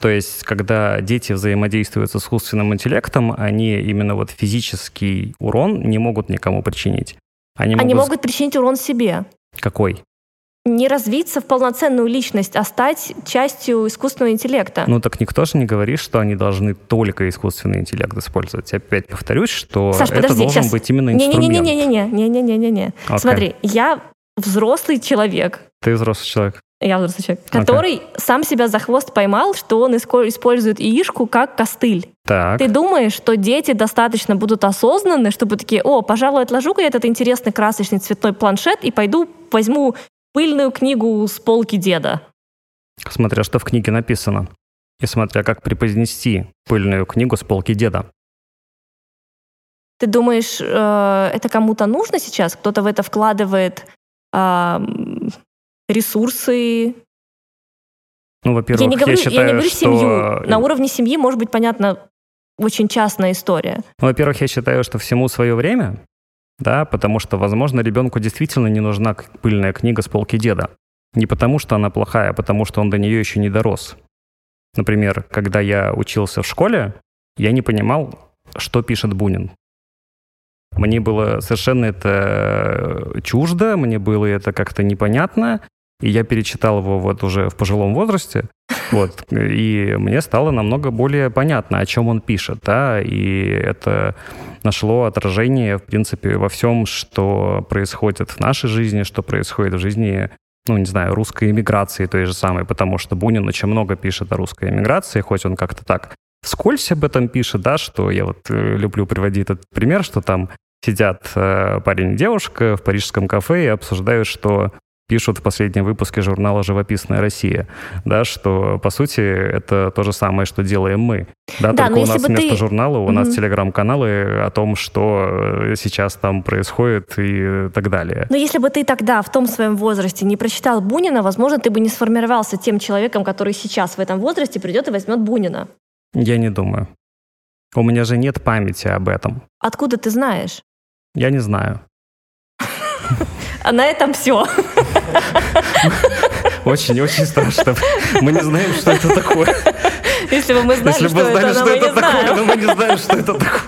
То есть, когда дети взаимодействуют с искусственным интеллектом, они именно вот физический урон не могут никому причинить. Они могут... Они могут причинить урон себе. Какой? Не развиться в полноценную личность, а стать частью искусственного интеллекта. Ну так никто же не говорит, что они должны только искусственный интеллект использовать. Опять повторюсь, что Саш, это подожди, должен щас. быть именно инструмент. Не-не-не-не-не-не-не-не-не. Окей. Смотри, я взрослый человек, Ты взрослый человек. Я взрослый человек, Окей. который сам себя за хвост поймал, что он использует яишку как костыль. Так. Ты думаешь, что дети достаточно будут осознанны, чтобы такие, о, пожалуй, отложу-ка я этот интересный красочный цветной планшет и пойду возьму пыльную книгу с полки деда. Смотря что в книге написано. И смотря как преподнести пыльную книгу с полки деда. Ты думаешь, э, это кому-то нужно сейчас? Кто-то в это вкладывает ресурсы? Ну, во-первых, я не говорю, считаю, я не говорю что... семью. На уровне семьи может быть, понятно, очень частная история. Ну, Во-первых, я считаю, что всему свое время, да, потому что, возможно, ребенку действительно не нужна пыльная книга с полки деда. Не потому, что она плохая, а потому, что он до нее еще не дорос. Например, когда я учился в школе, я не понимал, что пишет Бунин. Мне было совершенно это э, чуждо, мне было это как-то непонятно, и я перечитал его вот уже в пожилом возрасте, вот, и мне стало намного более понятно, о чем он пишет, да, и это нашло отражение, в принципе, во всем, что происходит в нашей жизни, что происходит в жизни, ну, не знаю, русской эмиграции той же самой, потому что Бунин очень много пишет о русской эмиграции, хоть он как-то так вскользь об этом пишет, да, что я вот э, люблю приводить этот пример, что там сидят э, парень и девушка в парижском кафе и обсуждают, что пишут в последнем выпуске журнала «Живописная Россия», да, что, по сути, это то же самое, что делаем мы. Да, Да, только у нас вместо ты- журнала у нас Мгм. телеграм-каналы о том, что э, сейчас там происходит и так далее. Но если бы ты тогда, в том своем возрасте, не прочитал Бунина, возможно, ты бы не сформировался тем человеком, который сейчас в этом возрасте придет и возьмет Бунина. Я не думаю. У меня же нет памяти об этом. Откуда ты знаешь? Я не знаю. А на этом все. Очень-очень страшно. Мы не знаем, что это такое. Если бы мы знали, Если бы что, знали, это, что но мы это не такое, знаем. но мы не знаем, что это такое.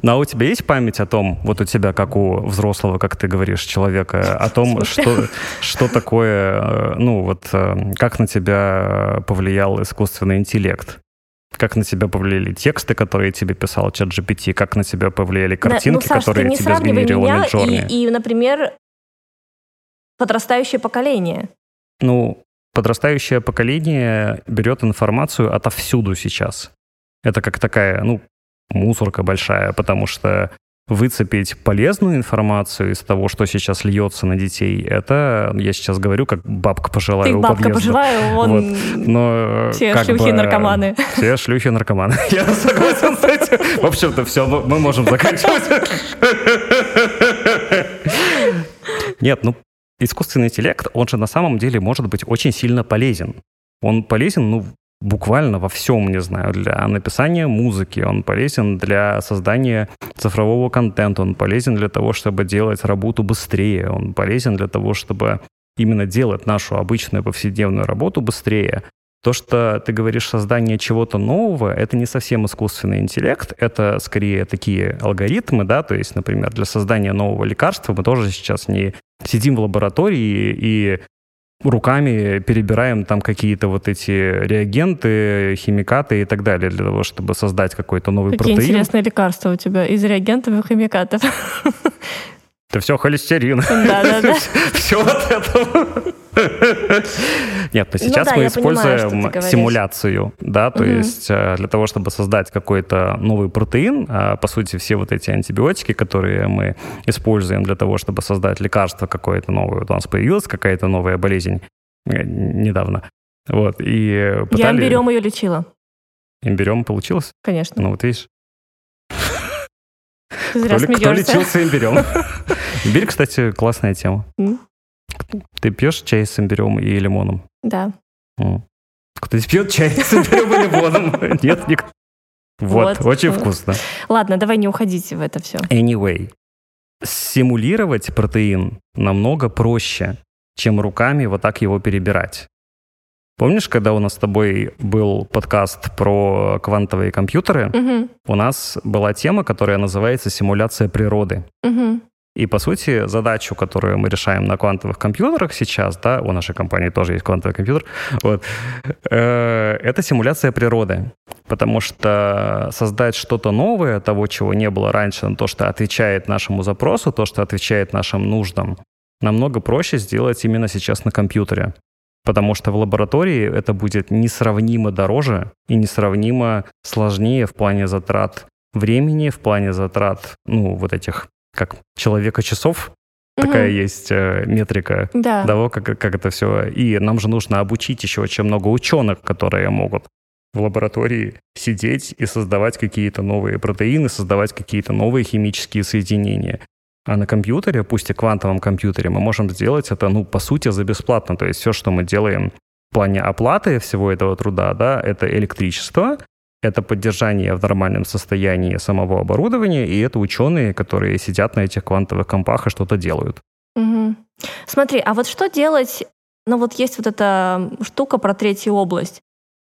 Ну, а у тебя есть память о том, вот у тебя, как у взрослого, как ты говоришь, человека, о том, что, что такое, э, ну, вот, э, как на тебя повлиял искусственный интеллект? Как на тебя повлияли тексты, которые тебе писал чат GPT? Как на тебя повлияли На- картинки, ну, Саш, которые не тебе сгенерировал меня Midjourney? и, и, например, подрастающее поколение. Ну, подрастающее поколение берет информацию отовсюду сейчас. Это как такая, ну, мусорка большая, потому что выцепить полезную информацию из того, что сейчас льется на детей, это, я сейчас говорю, как бабка пожилая Ты у бабка подъезда. поживаю, он... Вот. Но Все шлюхи бы, наркоманы. Все шлюхи наркоманы. Я согласен с этим. В общем-то, все, мы можем заканчивать. Нет, ну, искусственный интеллект, он же на самом деле может быть очень сильно полезен. Он полезен, ну, буквально во всем, не знаю, для написания музыки, он полезен для создания цифрового контента, он полезен для того, чтобы делать работу быстрее, он полезен для того, чтобы именно делать нашу обычную повседневную работу быстрее. То, что ты говоришь создание чего-то нового, это не совсем искусственный интеллект, это скорее такие алгоритмы, да, то есть, например, для создания нового лекарства мы тоже сейчас не сидим в лаборатории и руками перебираем там какие-то вот эти реагенты, химикаты и так далее для того, чтобы создать какой-то новый Какие протеин. интересные лекарства у тебя из реагентов и химикатов. Это все холестерин. Да-да-да. Все от этого. Нет, но сейчас да, мы понимаю, используем симуляцию, да, то есть э, для того, чтобы создать какой-то новый протеин, а, по сути, все вот эти антибиотики, которые мы используем для того, чтобы создать лекарство какое-то новое, вот у нас появилась какая-то новая болезнь э, недавно, вот, и Я имбирем ее лечила, Имбирем получилось? конечно. Ну вот видишь, кто, кто лечился имбирем? Имбирь, кстати, классная тема. Ты пьешь чай с имбирем и лимоном? Да. Кто-то пьет чай с имбирем и лимоном? Нет, никто. Вот, Вот. очень вкусно. Ладно, давай не уходите в это все. Anyway, симулировать протеин намного проще, чем руками вот так его перебирать. Помнишь, когда у нас с тобой был подкаст про квантовые компьютеры, Угу, у нас была тема, которая называется «Симуляция природы». угу. И, по сути, задачу, которую мы решаем на квантовых компьютерах сейчас, да, у нашей компании тоже есть квантовый компьютер, вот, э, это симуляция природы. Потому что создать что-то новое, того, чего не было раньше, то, что отвечает нашему запросу, то, что отвечает нашим нуждам, намного проще сделать именно сейчас на компьютере. Потому что в лаборатории это будет несравнимо дороже и несравнимо сложнее в плане затрат времени, в плане затрат, ну, вот этих как человека часов, такая есть э, метрика Да. того, как, как это все. И нам же нужно обучить еще очень много ученых, которые могут в лаборатории сидеть и создавать какие-то новые протеины, создавать какие-то новые химические соединения. А на компьютере, пусть и квантовом компьютере, мы можем сделать это, ну, по сути, за бесплатно. То есть все, что мы делаем в плане оплаты всего этого труда, да, это электричество, это поддержание в нормальном состоянии самого оборудования, и это ученые, которые сидят на этих квантовых компах и что-то делают. Мгм. Смотри, а вот что делать? Ну вот есть вот эта штука про третью область.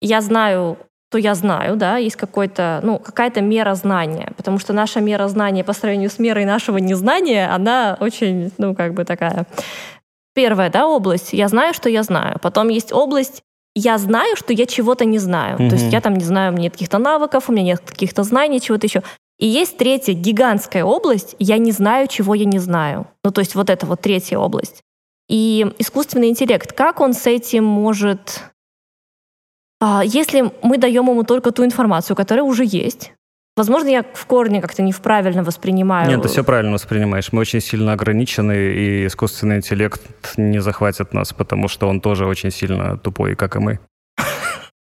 Я знаю, то я знаю, да, есть какой-то, ну, какая-то мера знания, потому что наша мера знания по сравнению с мерой нашего незнания, она очень, ну, как бы такая. Первая, да, область, я знаю, что я знаю. Потом есть область, я знаю, что я чего-то не знаю. То есть я там не знаю, у меня нет каких-то навыков, у меня нет каких-то знаний, чего-то еще. И есть третья гигантская область, я не знаю, чего я не знаю. Ну, то есть вот это вот третья область. И искусственный интеллект, как он с этим может... А, Если мы даем ему только ту информацию, которая уже есть, возможно, я в корне как-то не правильно воспринимаю. Нет, ты все правильно воспринимаешь. Мы очень сильно ограничены, и искусственный интеллект не захватит нас, потому что он тоже очень сильно тупой, как и мы.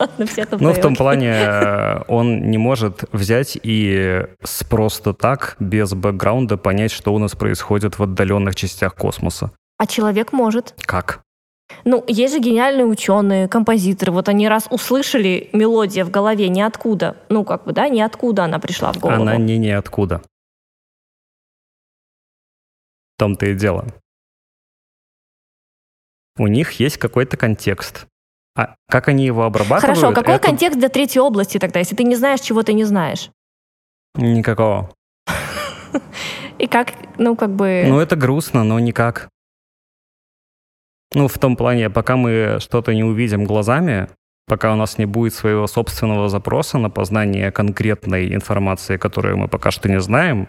Ладно, все Ну, в том окей. плане, э, он не может взять и просто так, без бэкграунда, понять, что у нас происходит в отдаленных частях космоса. А человек может. Как? Ну, есть же гениальные ученые, композиторы. Вот они раз услышали мелодия в голове ниоткуда, ну, как бы, да, ниоткуда она пришла в голову. Она не ниоткуда. В том-то и дело. У них есть какой-то контекст. А как они его обрабатывают? Хорошо, какой это... контекст для третьей области тогда, если ты не знаешь, чего ты не знаешь? Никакого. И как, ну, как бы... Ну, это грустно, но никак. Ну, в том плане, пока мы что-то не увидим глазами, пока у нас не будет своего собственного запроса на познание конкретной информации, которую мы пока что не знаем,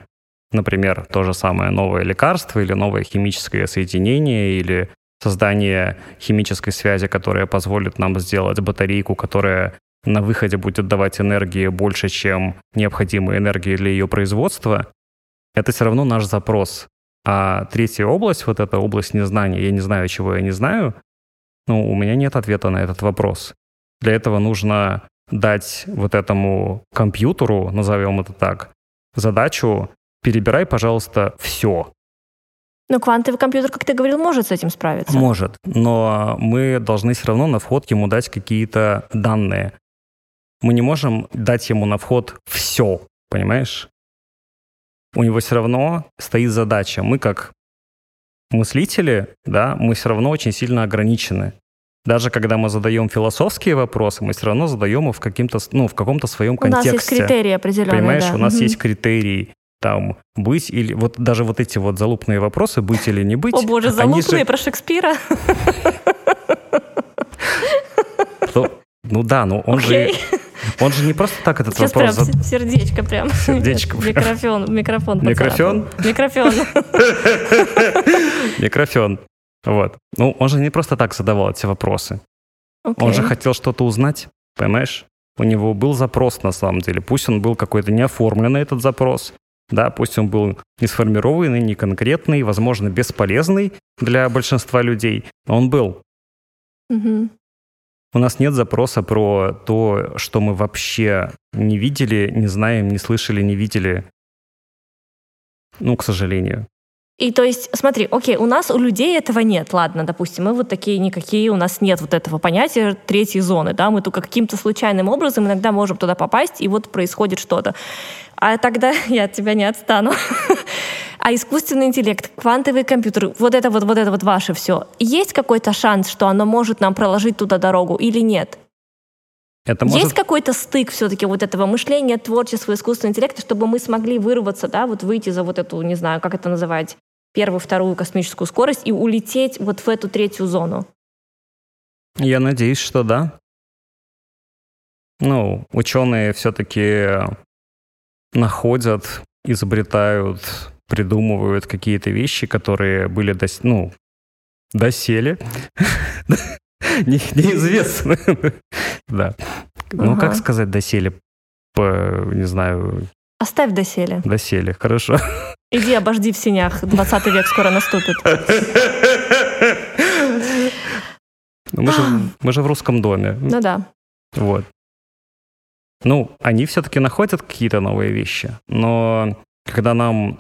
например, то же самое новое лекарство или новое химическое соединение или создание химической связи, которая позволит нам сделать батарейку, которая на выходе будет давать энергии больше, чем необходимой энергии для ее производства, это все равно наш запрос. А третья область, вот эта область незнания, я не знаю, чего я не знаю, ну, у меня нет ответа на этот вопрос. Для этого нужно дать вот этому компьютеру, назовем это так, задачу «перебирай, пожалуйста, все». Но квантовый компьютер, как ты говорил, может с этим справиться. Может, но мы должны все равно на вход ему дать какие-то данные. Мы не можем дать ему на вход все, понимаешь? У него все равно стоит задача. Мы как мыслители, да, мы все равно очень сильно ограничены. Даже когда мы задаем философские вопросы, мы все равно задаем их в, каким-то, ну, в каком-то своем контексте. У нас есть критерии определенные. Понимаешь, да. у нас угу. есть критерии там быть или вот даже вот эти вот залупные вопросы быть или не быть. О боже, залупные же... про Шекспира. Ну да, но он же он же не просто так этот Сейчас вопрос... прям сердечко прям. Сердечко. Микрофон, микрофон. Микрофон? Микрофон. Микрофон. Вот. Ну, он же не просто так задавал эти вопросы. Okay. Он же хотел что-то узнать, понимаешь? У него был запрос на самом деле. Пусть он был какой-то неоформленный, этот запрос. Да, пусть он был не сформированный, не конкретный, возможно, бесполезный для большинства людей, но он был. Угу. У нас нет запроса про то, что мы вообще не видели, не знаем, не слышали, не видели. Ну, к сожалению. И то есть, смотри, окей, у нас, у людей этого нет, ладно, допустим, мы вот такие никакие, у нас нет вот этого понятия третьей зоны, да, мы только каким-то случайным образом иногда можем туда попасть, и вот происходит что-то. А тогда я от тебя не отстану. А искусственный интеллект, квантовый компьютер, вот это вот, вот это вот ваше все. Есть какой-то шанс, что оно может нам проложить туда дорогу или нет? Это может... Есть какой-то стык все-таки вот этого мышления, творчества, искусственного интеллекта, чтобы мы смогли вырваться, да, вот выйти за вот эту, не знаю, как это называть, первую, вторую космическую скорость и улететь вот в эту третью зону? Я надеюсь, что да. Ну, ученые все-таки находят, изобретают придумывают какие-то вещи, которые были, дос... ну, досели. Неизвестно. Да. Ну, как сказать досели? Не знаю... Оставь досели. Досели, хорошо. Иди обожди в синях, 20 век скоро наступит. Ну, мы, же, мы же в русском доме. Ну да. Вот. Ну, они все-таки находят какие-то новые вещи, но когда нам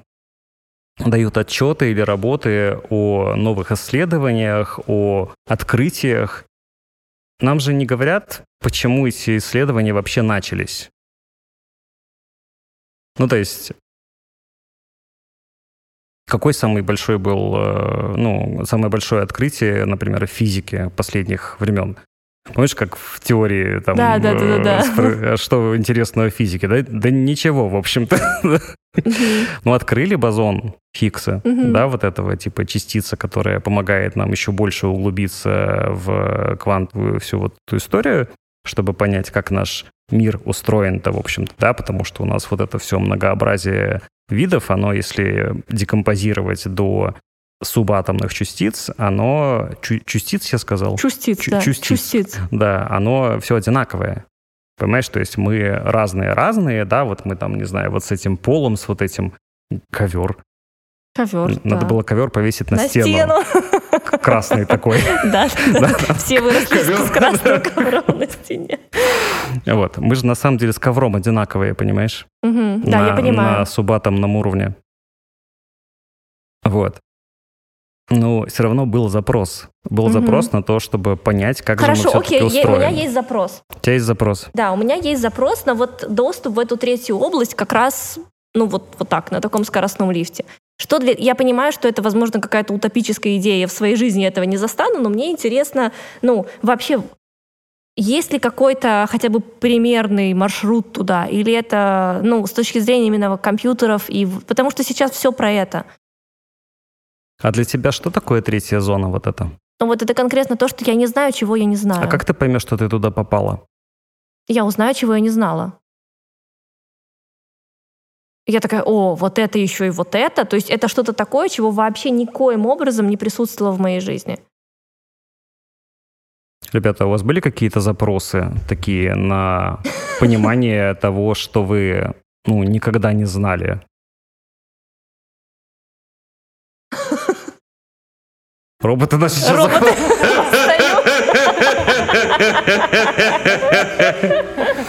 дают отчеты или работы о новых исследованиях, о открытиях. Нам же не говорят, почему эти исследования вообще начались. Ну, то есть, какой самый большой был, э, ну, самое большое открытие, например, в физике последних времен? Помнишь, как в теории там... Да, да, да, да. Спро... Что интересного в физике? Да, да ничего, в общем-то. Ну, открыли бозон Хиггса, да, вот этого типа частица, которая помогает нам еще больше углубиться в квантовую всю вот эту историю, чтобы понять, как наш мир устроен-то, в общем-то, да, потому что у нас вот это все многообразие видов, оно, если декомпозировать до субатомных частиц, оно... Чу, частиц, я сказал? Частиц, Чу, да. Частиц. частиц. Да, оно все одинаковое. Понимаешь, то есть мы разные-разные, да, вот мы там, не знаю, вот с этим полом, с вот этим ковер. Ковер, Надо да. было ковер повесить на, на стену. стену. Красный такой. Да. Все выросли с красным ковром на стене. Вот. Мы же на самом деле с ковром одинаковые, понимаешь? Да, я понимаю. На субатомном уровне. Вот. Ну, все равно был запрос. Был Мгм. запрос на то, чтобы понять, как Хорошо, же мы окей, все-таки е- у меня устроены. есть запрос. У тебя есть запрос. Да, у меня есть запрос на вот доступ в эту третью область как раз, ну вот, вот так, на таком скоростном лифте. Что для... Я понимаю, что это, возможно, какая-то утопическая идея, я в своей жизни этого не застану, но мне интересно, ну, вообще, есть ли какой-то хотя бы примерный маршрут туда? Или это, ну, с точки зрения именно компьютеров? И... Потому что сейчас все про это. А для тебя что такое третья зона вот это? Ну, вот это конкретно то, что я не знаю, чего я не знаю. А как ты поймешь, что ты туда попала? я узнаю, чего я не знала. Я такая, о, вот это еще и вот это. То есть это что-то такое, чего вообще никоим образом не присутствовало в моей жизни. Ребята, у вас были какие-то запросы такие на понимание того, что вы ну, никогда не знали? Роботы нас сейчас Роботы.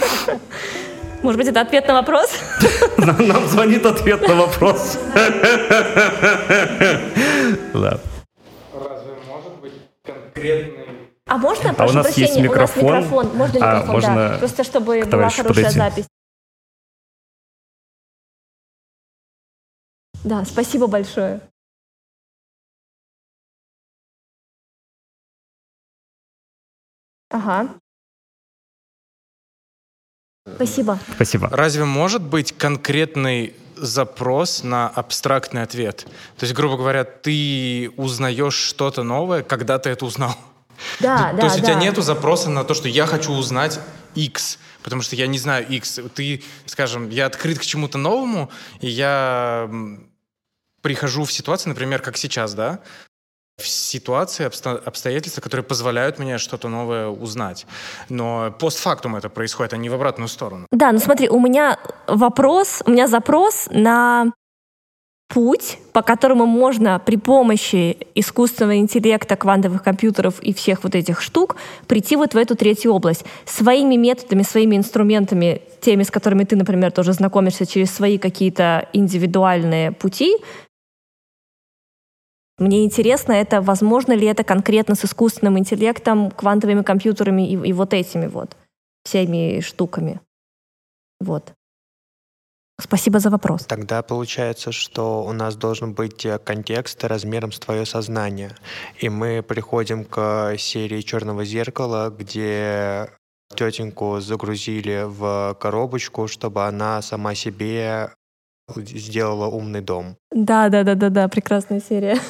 Может быть, это ответ на вопрос? Нам звонит ответ на вопрос. Да. Разве может быть конкретный... А можно, А у прошу нас прощения, есть у нас микрофон. микрофон. Можно А, микрофон, можно да. Просто чтобы была хорошая подойти? запись. Да, спасибо большое. Ага. Спасибо. Спасибо. Разве может быть конкретный запрос на абстрактный ответ? То есть, грубо говоря, ты узнаешь что-то новое, когда ты это узнал. Да, то, да, то есть у тебя да. нету запроса на то, что я хочу узнать X, потому что я не знаю X. Ты, скажем, я открыт к чему-то новому, и я прихожу в ситуацию, например, как сейчас, да, в ситуации, обсто- обстоятельства, которые позволяют мне что-то новое узнать. Но постфактум это происходит, а не в обратную сторону. Да, ну смотри, у меня вопрос, у меня запрос на путь, по которому можно при помощи искусственного интеллекта, квантовых компьютеров и всех вот этих штук прийти вот в эту третью область. Своими методами, своими инструментами, теми, с которыми ты, например, тоже знакомишься через свои какие-то индивидуальные пути, мне интересно, это возможно ли это конкретно с искусственным интеллектом, квантовыми компьютерами и, и вот этими вот всеми штуками. Вот. Спасибо за вопрос. Тогда получается, что у нас должен быть э, контекст размером с твое сознание. И мы приходим к серии Черного зеркала, где тетеньку загрузили в коробочку, чтобы она сама себе сделала умный дом. Да, да, да, да, да, прекрасная серия.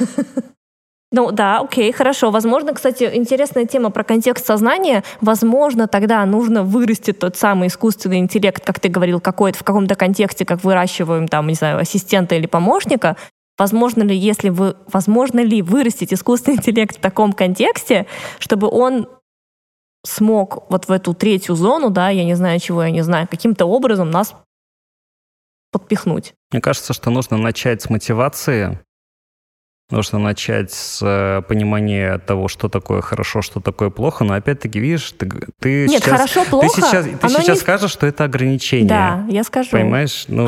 Ну да, окей, хорошо. Возможно, кстати, интересная тема про контекст сознания. Возможно, тогда нужно вырастить тот самый искусственный интеллект, как ты говорил, какой-то в каком-то контексте, как выращиваем там, не знаю, ассистента или помощника. Возможно ли, если вы, возможно ли вырастить искусственный интеллект в таком контексте, чтобы он смог вот в эту третью зону, да, я не знаю, чего я не знаю, каким-то образом нас подпихнуть. Мне кажется, что нужно начать с мотивации, нужно начать с э, понимания того, что такое хорошо, что такое плохо, но опять-таки, видишь, ты, ты Нет, сейчас... хорошо, плохо. Ты сейчас, ты сейчас не- скажешь, что это ограничение. Да, я скажу. Понимаешь? Ну,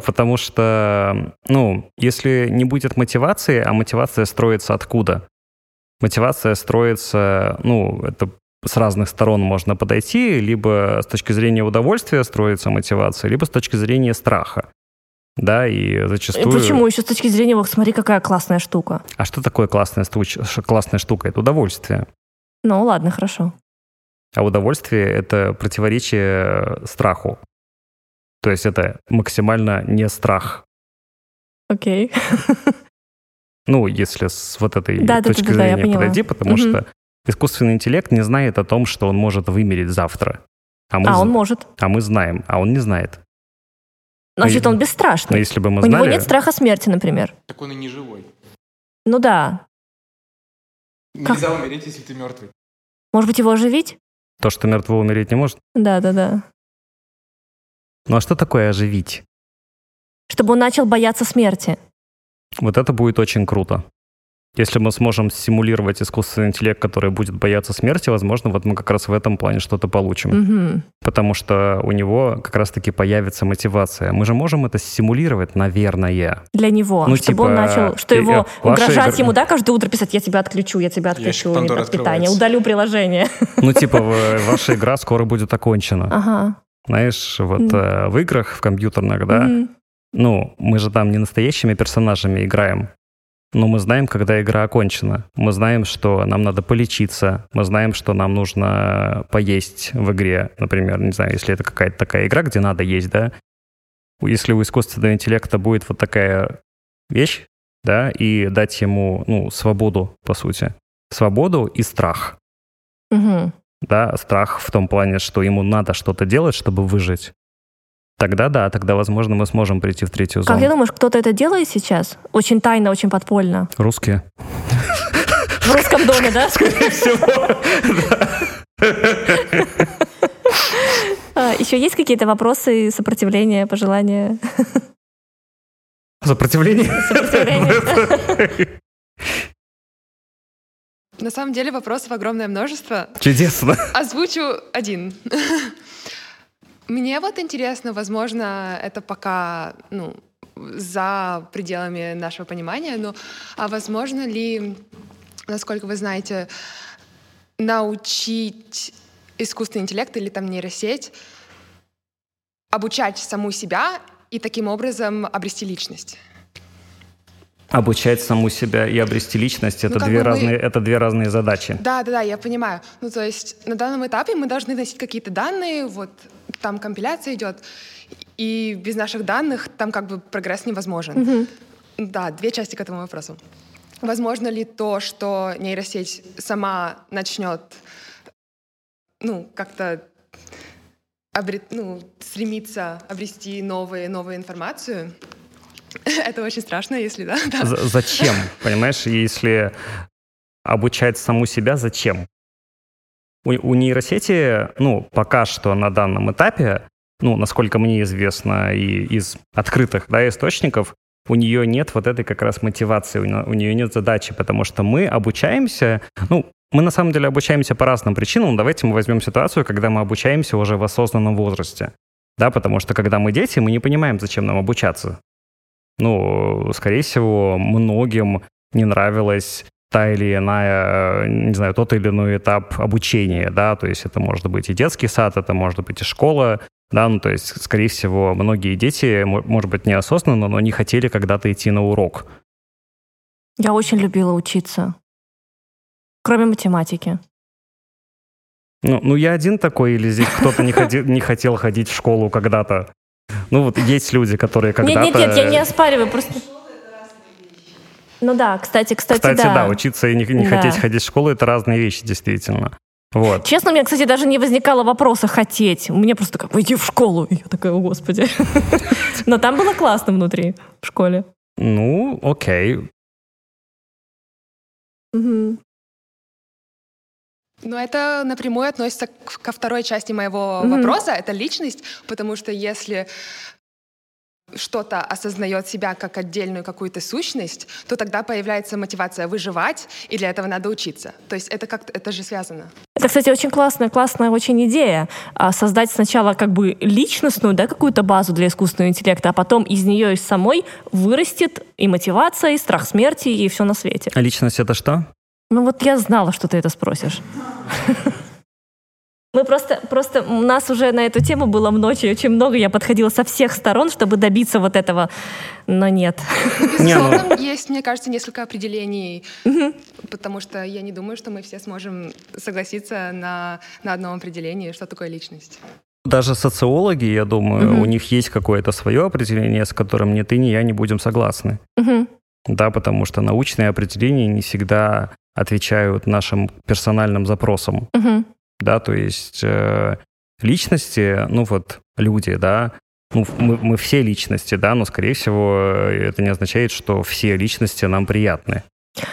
потому что, ну, если не будет мотивации, а мотивация строится откуда? Мотивация строится, ну, это с разных сторон можно подойти, либо с точки зрения удовольствия строится мотивация, либо с точки зрения страха. Да, и зачастую... Почему? Еще с точки зрения, вот смотри, какая классная штука. А что такое классная, стуч- классная штука? Это удовольствие. Ну, ладно, хорошо. А удовольствие — это противоречие страху. То есть это максимально не страх. Окей. Ну, если с вот этой Да, да, да, точки да, да, зрения поняла. подойти, потому Мгм. что искусственный интеллект не знает о том, что он может вымереть завтра. А мы, А, з- он может. а мы знаем, а он не знает. Значит, он Но бесстрашный. если бы мы У него знали... нет страха смерти, например. Так он и не живой. Ну да. Как? Нельзя умереть, если ты мертвый. Может быть, его оживить? То, что мертвого умереть не может. Да, да, да. Ну а что такое оживить? Чтобы он начал бояться смерти. Вот это будет очень круто. Если мы сможем симулировать искусственный интеллект, который будет бояться смерти, возможно, вот мы как раз в этом плане что-то получим. Мгм. Потому что у него как раз-таки появится мотивация. Мы же можем это симулировать, наверное. Для него, Ну, чтобы он типа, начал, что э, его э, угрожать игры- ему, да, каждое утро писать, я тебя отключу, я тебя отключу Пандоры от питания, удалю приложение. Ну, типа, ваша игра скоро будет окончена. Ага. Знаешь, вот Мгм. э, в играх, в компьютерных, да, Мгм. ну, мы же там не настоящими персонажами играем. Но мы знаем, когда игра окончена. Мы знаем, что нам надо полечиться. Мы знаем, что нам нужно поесть в игре. Например, не знаю, если это какая-то такая игра, где надо есть, да. Если у искусственного интеллекта будет вот такая вещь, да, и дать ему, ну, свободу, по сути. Свободу и страх. Мгм. Да, страх в том плане, что ему надо что-то делать, чтобы выжить. Тогда да, тогда, возможно, мы сможем прийти в третью Как зону. ты думаешь, кто-то это делает сейчас? Очень тайно, очень подпольно. Русские. В русском доме, да? А, Еще есть какие-то вопросы, сопротивления, пожелания? Сопротивление? Сопротивление. На самом деле вопросов огромное множество. Чудесно. Озвучу один. Мне вот интересно, возможно, это пока ну, за пределами нашего понимания, но а возможно ли, насколько вы знаете, научить искусственный интеллект или там нейросеть обучать саму себя и таким образом обрести личность? Обучать саму себя и обрести личность Ну, это, как две бы мы- разные, это две разные задачи. Да, да, да, я понимаю. Ну, то есть на данном этапе мы должны носить какие-то данные, вот там компиляция идет, и без наших данных там как бы прогресс невозможен. Мгм. Да, две части к этому вопросу. Возможно ли то, что нейросеть сама начнет, ну, как-то обре- ну, стремиться обрести новые, новую информацию? Это очень страшно, если да. да. Зачем? Понимаешь, если обучать саму себя, зачем? У, у нейросети, ну, пока что на данном этапе, ну, насколько мне известно и из открытых да, источников, у нее нет вот этой как раз мотивации, у не- у нее нет задачи, потому что мы обучаемся, ну, мы на самом деле обучаемся по разным причинам. Давайте мы возьмем ситуацию, когда мы обучаемся уже в осознанном возрасте. Да, потому что когда мы дети, мы не понимаем, зачем нам обучаться. Ну, скорее всего, многим не нравилась та или иная, э, не знаю, тот или иной этап обучения, да, то есть это может быть и детский сад, это может быть и школа, да, ну, то есть, скорее всего, многие дети, мо- может быть, неосознанно, но не хотели когда-то идти на урок. Я очень любила учиться. Кроме математики. Ну, ну я один такой, или здесь кто-то не, ходи- не хотел ходить в школу когда-то? Ну, вот есть люди, которые когда-то... Нет, нет, нет, я не оспариваю, просто... Ну да, кстати, кстати, Кстати, да. да. учиться и не, не Да. хотеть ходить в школу — это разные вещи, действительно. Вот. Честно, у меня, кстати, даже не возникало вопроса хотеть. У меня просто как, иди в школу. И я такая, о, господи. Но там было классно внутри, в школе. Ну, окей. Но это напрямую относится ко второй части моего вопроса. Это личность, потому что если что-то осознает себя как отдельную какую-то сущность, то тогда появляется мотивация выживать, и для этого надо учиться. То есть это как-то это же связано. Это, кстати, очень классная, классная очень идея. А, Создать сначала как бы личностную, да, какую-то базу для искусственного интеллекта, а потом из нее из самой вырастет и мотивация, и страх смерти, и все на свете. А личность — это что? Ну вот я знала, что ты это спросишь. Мы просто, просто у нас уже на эту тему было ночью очень много. Я подходила со всех сторон, чтобы добиться вот этого, но нет. Не, ну- Безусловно, есть, мне кажется, несколько определений, потому что я не думаю, что мы все сможем согласиться на, на одном определении, что такое личность. Даже социологи, я думаю, у них есть какое-то свое определение, с которым ни ты, ни я не будем согласны. Да, потому что научные определения не всегда отвечают нашим персональным запросам. Да, то есть э, личности, ну вот люди, да, ну, мы, мы все личности, да, но, скорее всего, э, это не означает, что все личности нам приятны.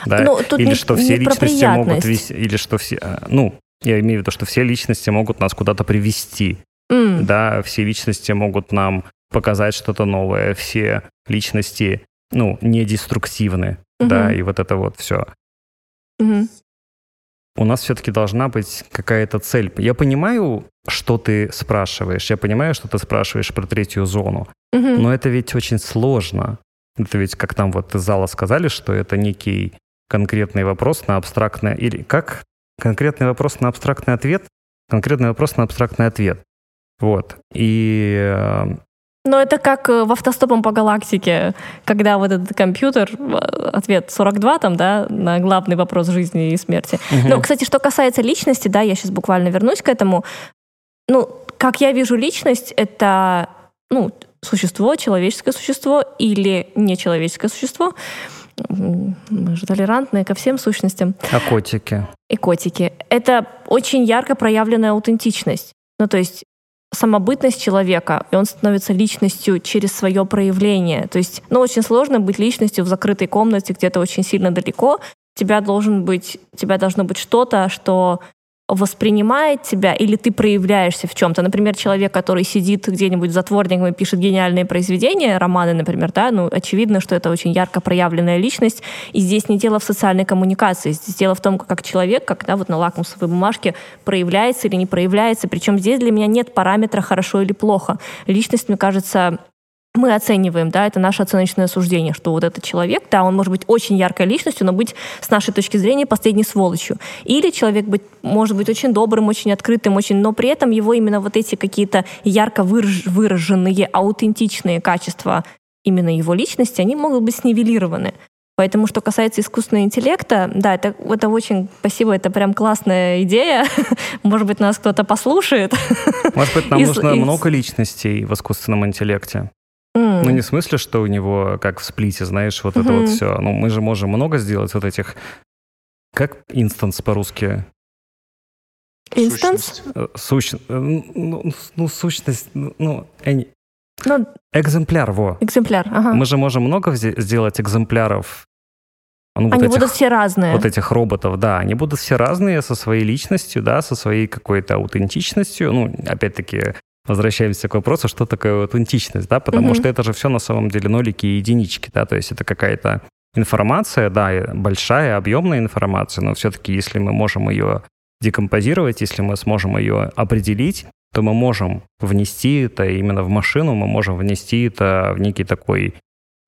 Да? Ну, тут или не- что не все про личности могут вести, или что все, э, ну, я имею в виду, что все личности могут нас куда-то привести. М. Да, все личности могут нам показать что-то новое, все личности, ну, не деструктивны. да, Мгм. и вот это вот все. Мгм. У нас все-таки должна быть какая-то цель. Я понимаю, что ты спрашиваешь, я понимаю, что ты спрашиваешь про третью зону, Мгм. но это ведь очень сложно. Это ведь, как там вот из зала сказали, что это некий конкретный вопрос на абстрактное... Или как? Конкретный вопрос на абстрактный ответ? Конкретный вопрос на абстрактный ответ. Вот. И э, Но это как э, в автостопом по галактике, когда вот этот компьютер, э, ответ 42 там, да, на главный вопрос жизни и смерти. Но, кстати, что касается личности, да, я сейчас буквально вернусь к этому. Ну, как я вижу личность, это, ну, существо, человеческое существо или нечеловеческое существо. Мы же толерантные ко всем сущностям. а котики? и котики. Это очень ярко проявленная аутентичность. Ну, то есть самобытность человека, и он становится личностью через свое проявление. То есть, ну, очень сложно быть личностью в закрытой комнате где-то очень сильно далеко. Тебя должен быть, тебя должно быть что-то, что воспринимает тебя, или ты проявляешься в чем-то. Например, человек, который сидит где-нибудь затворником и пишет гениальные произведения, романы, например, да, ну, очевидно, что это очень ярко проявленная личность, и здесь не дело в социальной коммуникации, здесь дело в том, как человек, когда вот на лакмусовой бумажке проявляется или не проявляется, причем здесь для меня нет параметра хорошо или плохо. Личность, мне кажется, мы оцениваем, да, это наше оценочное суждение, что вот этот человек, да, он может быть очень яркой личностью, но быть с нашей точки зрения последней сволочью. Или человек быть, может быть очень добрым, очень открытым, очень, но при этом его именно вот эти какие-то ярко выраж- выраженные, аутентичные качества именно его личности, они могут быть снивелированы. Поэтому, что касается искусственного интеллекта, да, это, это очень, спасибо, это прям классная идея. Может быть, нас кто-то послушает. Может быть, нам нужно много личностей в искусственном интеллекте? Ну, не в смысле, что у него, как в сплите, знаешь, вот это вот все. Ну, мы же можем много сделать вот этих... Как instance по-русски? Instance? Э, Сущ... э, Ну, ну, сущность... Ну, эни- Ну, экземпляр, во. экземпляр, ага. Мы же можем много сделать экземпляров. Ну, вот Они этих- будут все разные. вот этих роботов, да, они будут все разные со своей личностью, да, со своей какой-то аутентичностью. Ну, опять-таки, возвращаемся к вопросу, что такое аутентичность, да, потому Мгм. что это же все на самом деле нолики и единички, да, то есть это какая-то информация, да, большая, объемная информация, но все-таки если мы можем ее декомпозировать, если мы сможем ее определить, то мы можем внести это именно в машину, мы можем внести это в некий такой,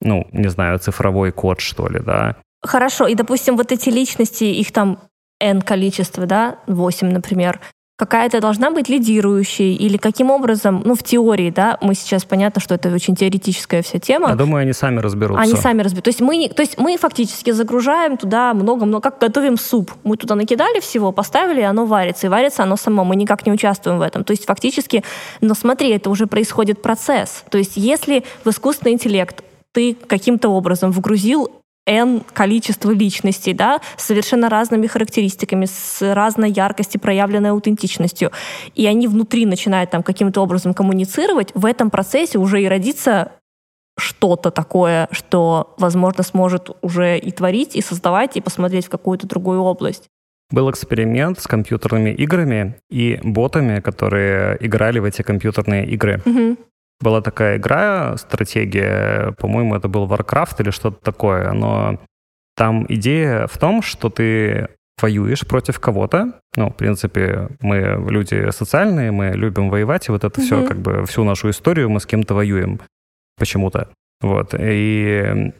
ну, не знаю, цифровой код, что ли, да, Хорошо, и, допустим, вот эти личности, их там N количество, да, 8, например, какая-то должна быть лидирующей или каким образом, ну, в теории, да, мы сейчас понятно, что это очень теоретическая вся тема, Я думаю, они сами разберутся. они сами разберут. То есть мы, не- то есть мы фактически загружаем туда много-много, как готовим суп. Мы туда накидали всего, поставили, и оно варится. И варится оно само. Мы никак не участвуем в этом. То есть фактически, но смотри, это уже происходит процесс. То есть если в искусственный интеллект ты каким-то образом вгрузил N количество личностей, да, с совершенно разными характеристиками, с разной яркостью, проявленной аутентичностью, и они внутри начинают там каким-то образом коммуницировать, в этом процессе уже и родится что-то такое, что, возможно, сможет уже и творить, и создавать, и посмотреть в какую-то другую область. Был эксперимент с компьютерными играми и ботами, которые играли в эти компьютерные игры. Мгм. Была такая игра, стратегия, по-моему, это был Warcraft или что-то такое, но там идея в том, что ты воюешь против кого-то. Ну, в принципе, мы люди социальные, мы любим воевать, и вот это все, Мгм. как бы всю нашу историю мы с кем-то воюем почему-то. Вот. И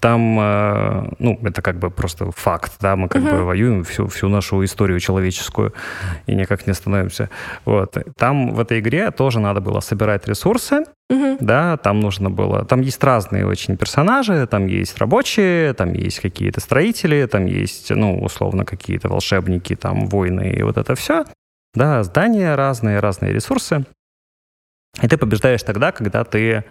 там, э, ну, это как бы просто факт, да, мы как Мгм. бы воюем всю, всю нашу историю человеческую и никак не остановимся. Вот. Там в этой игре тоже надо было собирать ресурсы, Мгм. да, там нужно было... Там есть разные очень персонажи, там есть рабочие, там есть какие-то строители, там есть, ну, условно, какие-то волшебники, там, воины и вот это все. Да, здания разные, разные ресурсы. И ты побеждаешь тогда, когда ты,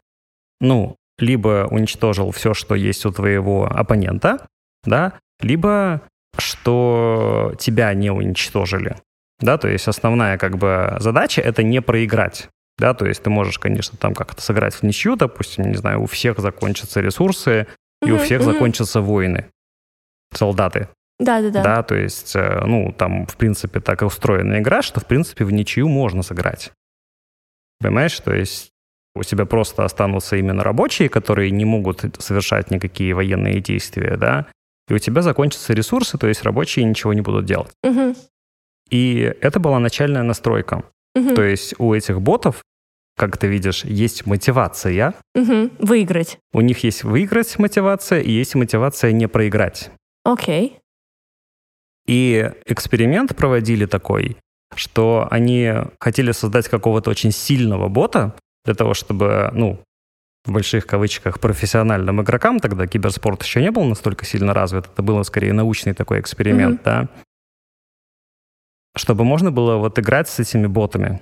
ну, либо уничтожил все, что есть у твоего оппонента, да, либо что тебя не уничтожили. Да, то есть основная как бы задача — это не проиграть. Да, то есть ты можешь, конечно, там как-то сыграть в ничью, допустим, не знаю, у всех закончатся ресурсы, и у всех закончатся воины, солдаты. Да-да-да. Да, то есть, э, ну, там, в принципе, так и устроена игра, что, в принципе, в ничью можно сыграть. Понимаешь? То есть у тебя просто останутся именно рабочие, которые не могут совершать никакие военные действия, да, и у тебя закончатся ресурсы, то есть рабочие ничего не будут делать. Мгм. И это была начальная настройка. Мгм. То есть у этих ботов, как ты видишь, есть мотивация, Мгм. Выиграть. у них есть выиграть мотивация и есть мотивация не проиграть. Окей. И эксперимент проводили такой, что они хотели создать какого-то очень сильного бота для того, чтобы, ну, в больших кавычках, профессиональным игрокам, тогда киберспорт еще не был настолько сильно развит, это было скорее научный такой эксперимент, да, чтобы можно было вот играть с этими ботами.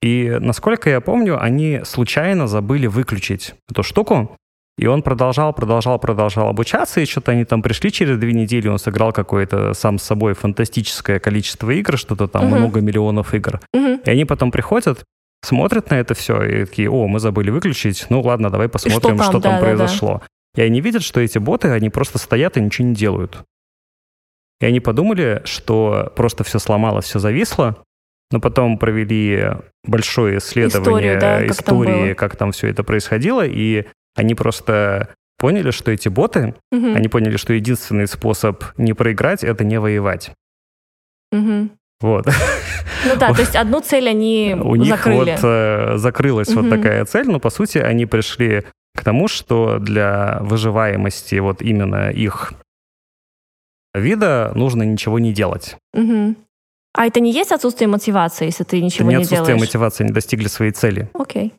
И, насколько я помню, они случайно забыли выключить эту штуку, и он продолжал, продолжал, продолжал обучаться, и что-то они там пришли через две недели, он сыграл какое-то сам с собой фантастическое количество игр, что-то там Мгм. много миллионов игр. Мгм. И они потом приходят, смотрят на это все и такие, о, мы забыли выключить, ну ладно, давай посмотрим, там? что там, Да-да-да. произошло. И они видят, что эти боты, они просто стоят и ничего не делают. И они подумали, что просто все сломалось, все зависло, но потом провели большое исследование Историю, да, как там истории, было. как там все это происходило, и они просто поняли, что эти боты, Мгм. они поняли, что единственный способ не проиграть — это не воевать. Мгм. Вот. Ну да, то есть одну цель они У них вот э, закрылась вот такая цель, но по сути они пришли к тому, что для выживаемости вот именно их вида нужно ничего не делать. А это не есть отсутствие мотивации, если ты Это ничего не не отсутствие делаешь? мотивации, они достигли своей цели. Окей.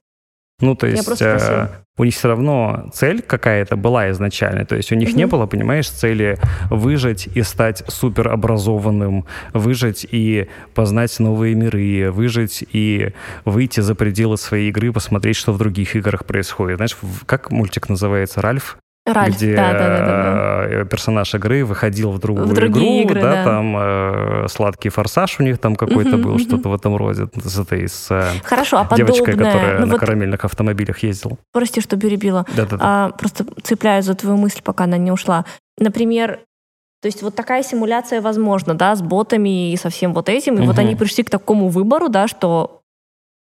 Ну, то есть э, у них все равно цель какая-то была изначально. То есть у них не Мгм. было, понимаешь, цели выжить и стать суперобразованным, выжить и познать новые миры, выжить и выйти за пределы своей игры, посмотреть, что в других играх происходит. Знаешь, как мультик называется? Ральф? Ральф, где да, да, да, да, да. э, персонаж игры выходил в другую В игру, игры, да, да. там э, сладкий форсаж у них там какой-то Мгм, был, мгм. что-то в этом роде. С этой, с э, Хорошо, а девочкой, подобное... которая ну на вот, карамельных автомобилях ездила. прости, что перебила. Да-да-да. А, просто цепляюсь за твою мысль, пока она не ушла. Например, то есть вот такая симуляция возможна, да, с ботами и со всем вот этим. И вот Мгм. они пришли к такому выбору, да, что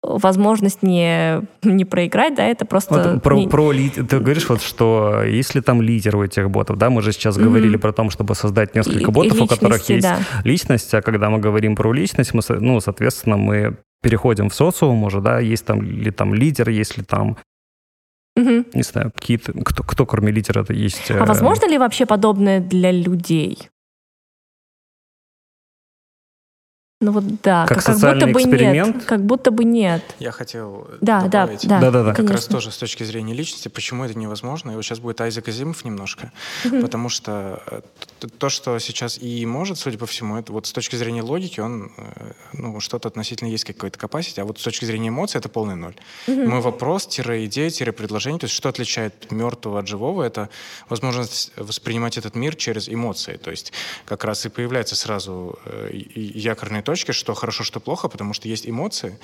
возможность не, не проиграть, да, это просто... Вот про, не- про лид- Ты говоришь, вот, что если там лидер у этих ботов, да, мы же сейчас Мгм. говорили про то, чтобы создать несколько и- и ботов, у которых есть да. личность, а когда мы говорим про личность, мы, ну, соответственно, мы переходим в социум уже, да, есть там ли там лидер, есть ли там, Мгм. не знаю, какие-то, кто, кто кроме лидера это есть. А э, возможно ли вообще подобное для людей? Ну вот да, Как как, как будто бы эксперимент? нет. Как будто бы нет. Я хотел Да, да, добавить. да. Да-да-да. Как раз тоже с точки зрения личности, почему это невозможно. И вот сейчас будет Айзек Азимов немножко, потому что э, то, что сейчас и может, судя по всему, это вот с точки зрения логики, он, э, ну, что-то относительно есть какой-то capacity, а вот с точки зрения эмоций это полный ноль. Мгм. Мой вопрос, тире идея, тире предложение, то есть что отличает мертвого от живого, это возможность воспринимать этот мир через эмоции. То есть как раз и появляются сразу э, якорные точки, что хорошо, что плохо, потому что есть эмоции.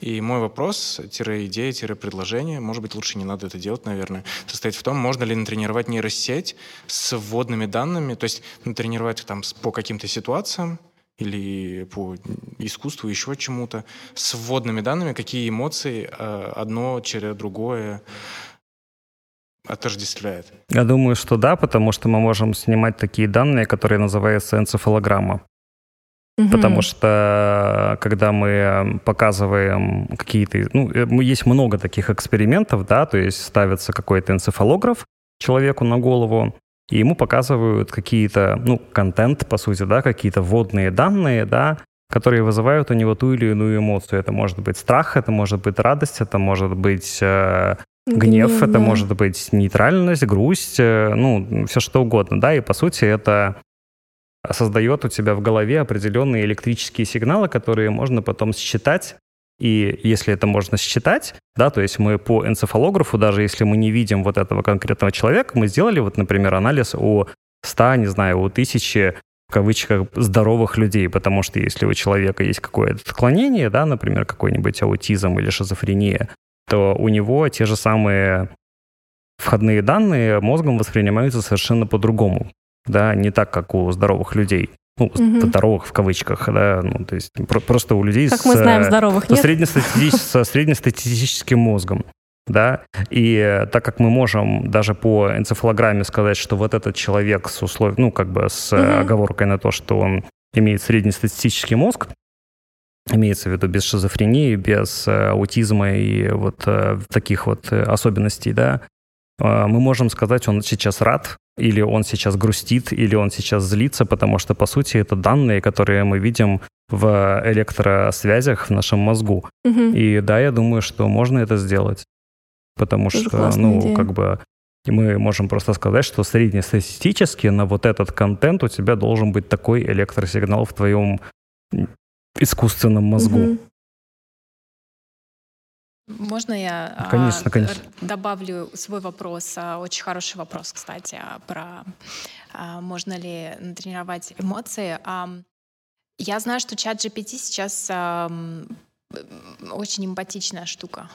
И мой вопрос, тире идея, тире предложение, может быть, лучше не надо это делать, наверное, состоит в том, можно ли натренировать нейросеть с вводными данными, то есть натренировать там с- по каким-то ситуациям, или по искусству, еще чему-то, с вводными данными, какие эмоции э, одно через другое отождествляет. Я думаю, что да, потому что мы можем снимать такие данные, которые называются энцефалограмма. Потому что когда мы показываем какие-то... Ну, э, есть много таких экспериментов, да, то есть ставится какой-то энцефалограф человеку на голову, и ему показывают какие-то, ну, контент, по сути, да, какие-то вводные данные, да, которые вызывают у него ту или иную эмоцию. Это может быть страх, это может быть радость, это может быть э, гнев, это да. может быть нейтральность, грусть, э, ну, все что угодно, да, и по сути это создает у тебя в голове определенные электрические сигналы, которые можно потом считать, и если это можно считать, да, то есть мы по энцефалографу, даже если мы не видим вот этого конкретного человека, мы сделали вот, например, анализ у 100, не знаю, у тысячи в кавычках здоровых людей, потому что если у человека есть какое-то отклонение, да, например, какой-нибудь аутизм или шизофрения, то у него те же самые входные данные мозгом воспринимаются совершенно по-другому, да, не так, как у здоровых людей. Ну, Мгм. здоровых в кавычках, да, ну, то есть про- просто у людей Как с, мы знаем, э, здоровых со, нет. среднестатистич- со среднестатистическим мозгом. да, и так как мы можем даже по энцефалограмме сказать, что вот этот человек с условием, ну, как бы с угу. оговоркой на то, что он имеет среднестатистический мозг, имеется в виду без шизофрении, без э, аутизма и вот э, таких вот особенностей, да, мы можем сказать, он сейчас рад, или он сейчас грустит, или он сейчас злится, потому что, по сути, это данные, которые мы видим в электросвязях в нашем мозгу. Угу. И да, я думаю, что можно это сделать. Потому Тоже что, ну, идея. как бы мы можем просто сказать, что среднестатистически на вот этот контент у тебя должен быть такой электросигнал в твоем искусственном мозгу. Угу. Можно я а, конечно, конечно. добавлю свой вопрос? А, очень хороший вопрос, кстати, про можно ли натренировать эмоции. Я знаю, что чат GPT сейчас очень эмпатичная штука.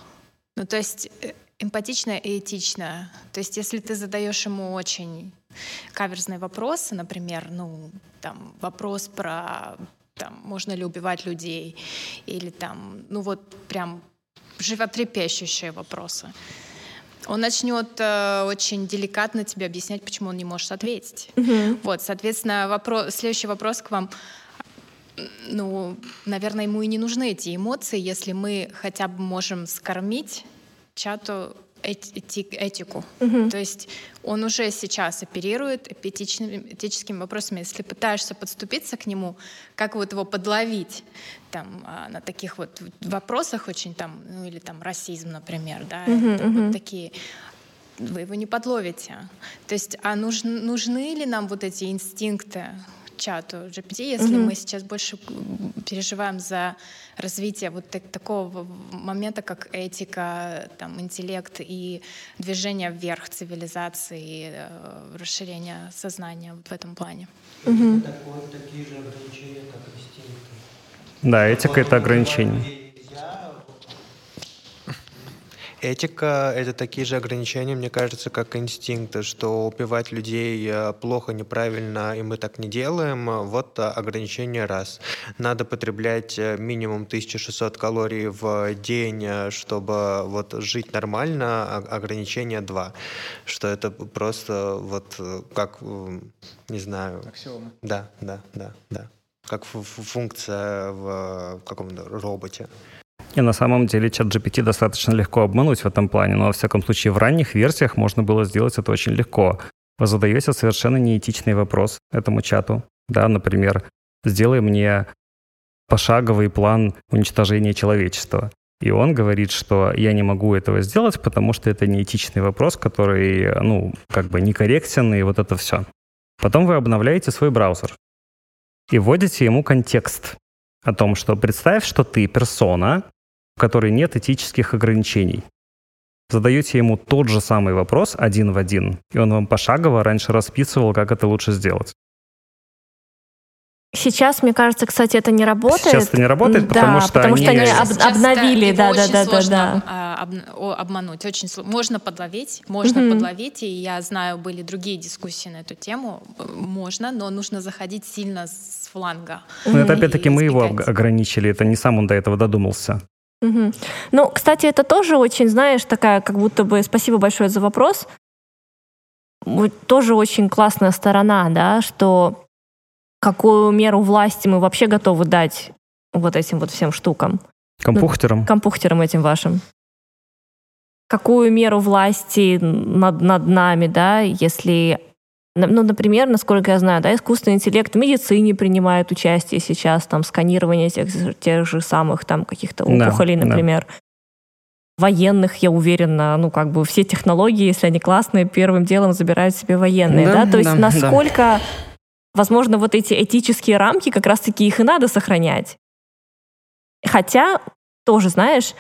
Ну, то есть э, эмпатичная и этичная. То есть если ты задаешь ему очень каверзные вопросы, например, ну, там, вопрос про там, можно ли убивать людей, или там, ну вот прям животрепещущие вопросы. Он начнет э, очень деликатно тебе объяснять, почему он не может ответить. Mm-hmm. Вот, соответственно, вопрос, следующий вопрос к вам. Ну, наверное, ему и не нужны эти эмоции, если мы хотя бы можем скормить чату эти, этику. Угу. То есть он уже сейчас оперирует этичными, этическими вопросами. Если пытаешься подступиться к нему, как вот его подловить там, а, на таких вот вопросах очень там, ну или там расизм, например, да, угу, это, угу. вот такие вы его не подловите. То есть, а нужны, нужны ли нам вот эти инстинкты чату GPT, если mm-hmm. мы сейчас больше переживаем за развитие вот так, такого момента, как этика, там, интеллект и движение вверх цивилизации, э, расширение сознания вот в этом плане. Mm-hmm. Да, этика — это ограничение. Этика — это такие же ограничения, мне кажется, как инстинкты, что убивать людей э, плохо, неправильно, и мы так не делаем. Вот э, ограничение раз. Надо потреблять э, минимум 1600 калорий в день, чтобы вот жить нормально, а ограничение два. Что это просто вот как, не знаю... Аксиома. Да, да, да, да. Как функция в каком-то роботе. И на самом деле чат GPT достаточно легко обмануть в этом плане, но во всяком случае в ранних версиях можно было сделать это очень легко. Вы задаете совершенно неэтичный вопрос этому чату. Да, например, сделай мне пошаговый план уничтожения человечества. И он говорит, что я не могу этого сделать, потому что это неэтичный вопрос, который, ну, как бы некорректен, и вот это все. Потом вы обновляете свой браузер и вводите ему контекст о том, что представь, что ты персона, которой нет этических ограничений. Задаете ему тот же самый вопрос один в один, и он вам пошагово раньше расписывал, как это лучше сделать. Сейчас, мне кажется, кстати, это не работает. Сейчас это не работает, да, потому что потому они, что они об, обновили, да, да, да, да, да. Об, обмануть, очень можно подловить, можно mm-hmm. подловить, и я знаю, были другие дискуссии на эту тему, можно, но нужно заходить сильно с фланга. Ну это опять-таки мы его ограничили, это не сам он до этого додумался. Угу. Ну, кстати, это тоже очень, знаешь, такая, как будто бы, спасибо большое за вопрос, тоже очень классная сторона, да, что какую меру власти мы вообще готовы дать вот этим вот всем штукам. Компухтерам. Ну, компухтерам этим вашим. Какую меру власти над, над нами, да, если ну, например, насколько я знаю, да, искусственный интеллект в медицине принимает участие сейчас, там, сканирование тех, тех же самых там каких-то опухолей, да, например. Да. Военных, я уверена, ну, как бы все технологии, если они классные, первым делом забирают себе военные, да? да? То есть да, насколько, да. возможно, вот эти этические рамки, как раз-таки их и надо сохранять. Хотя, тоже, знаешь,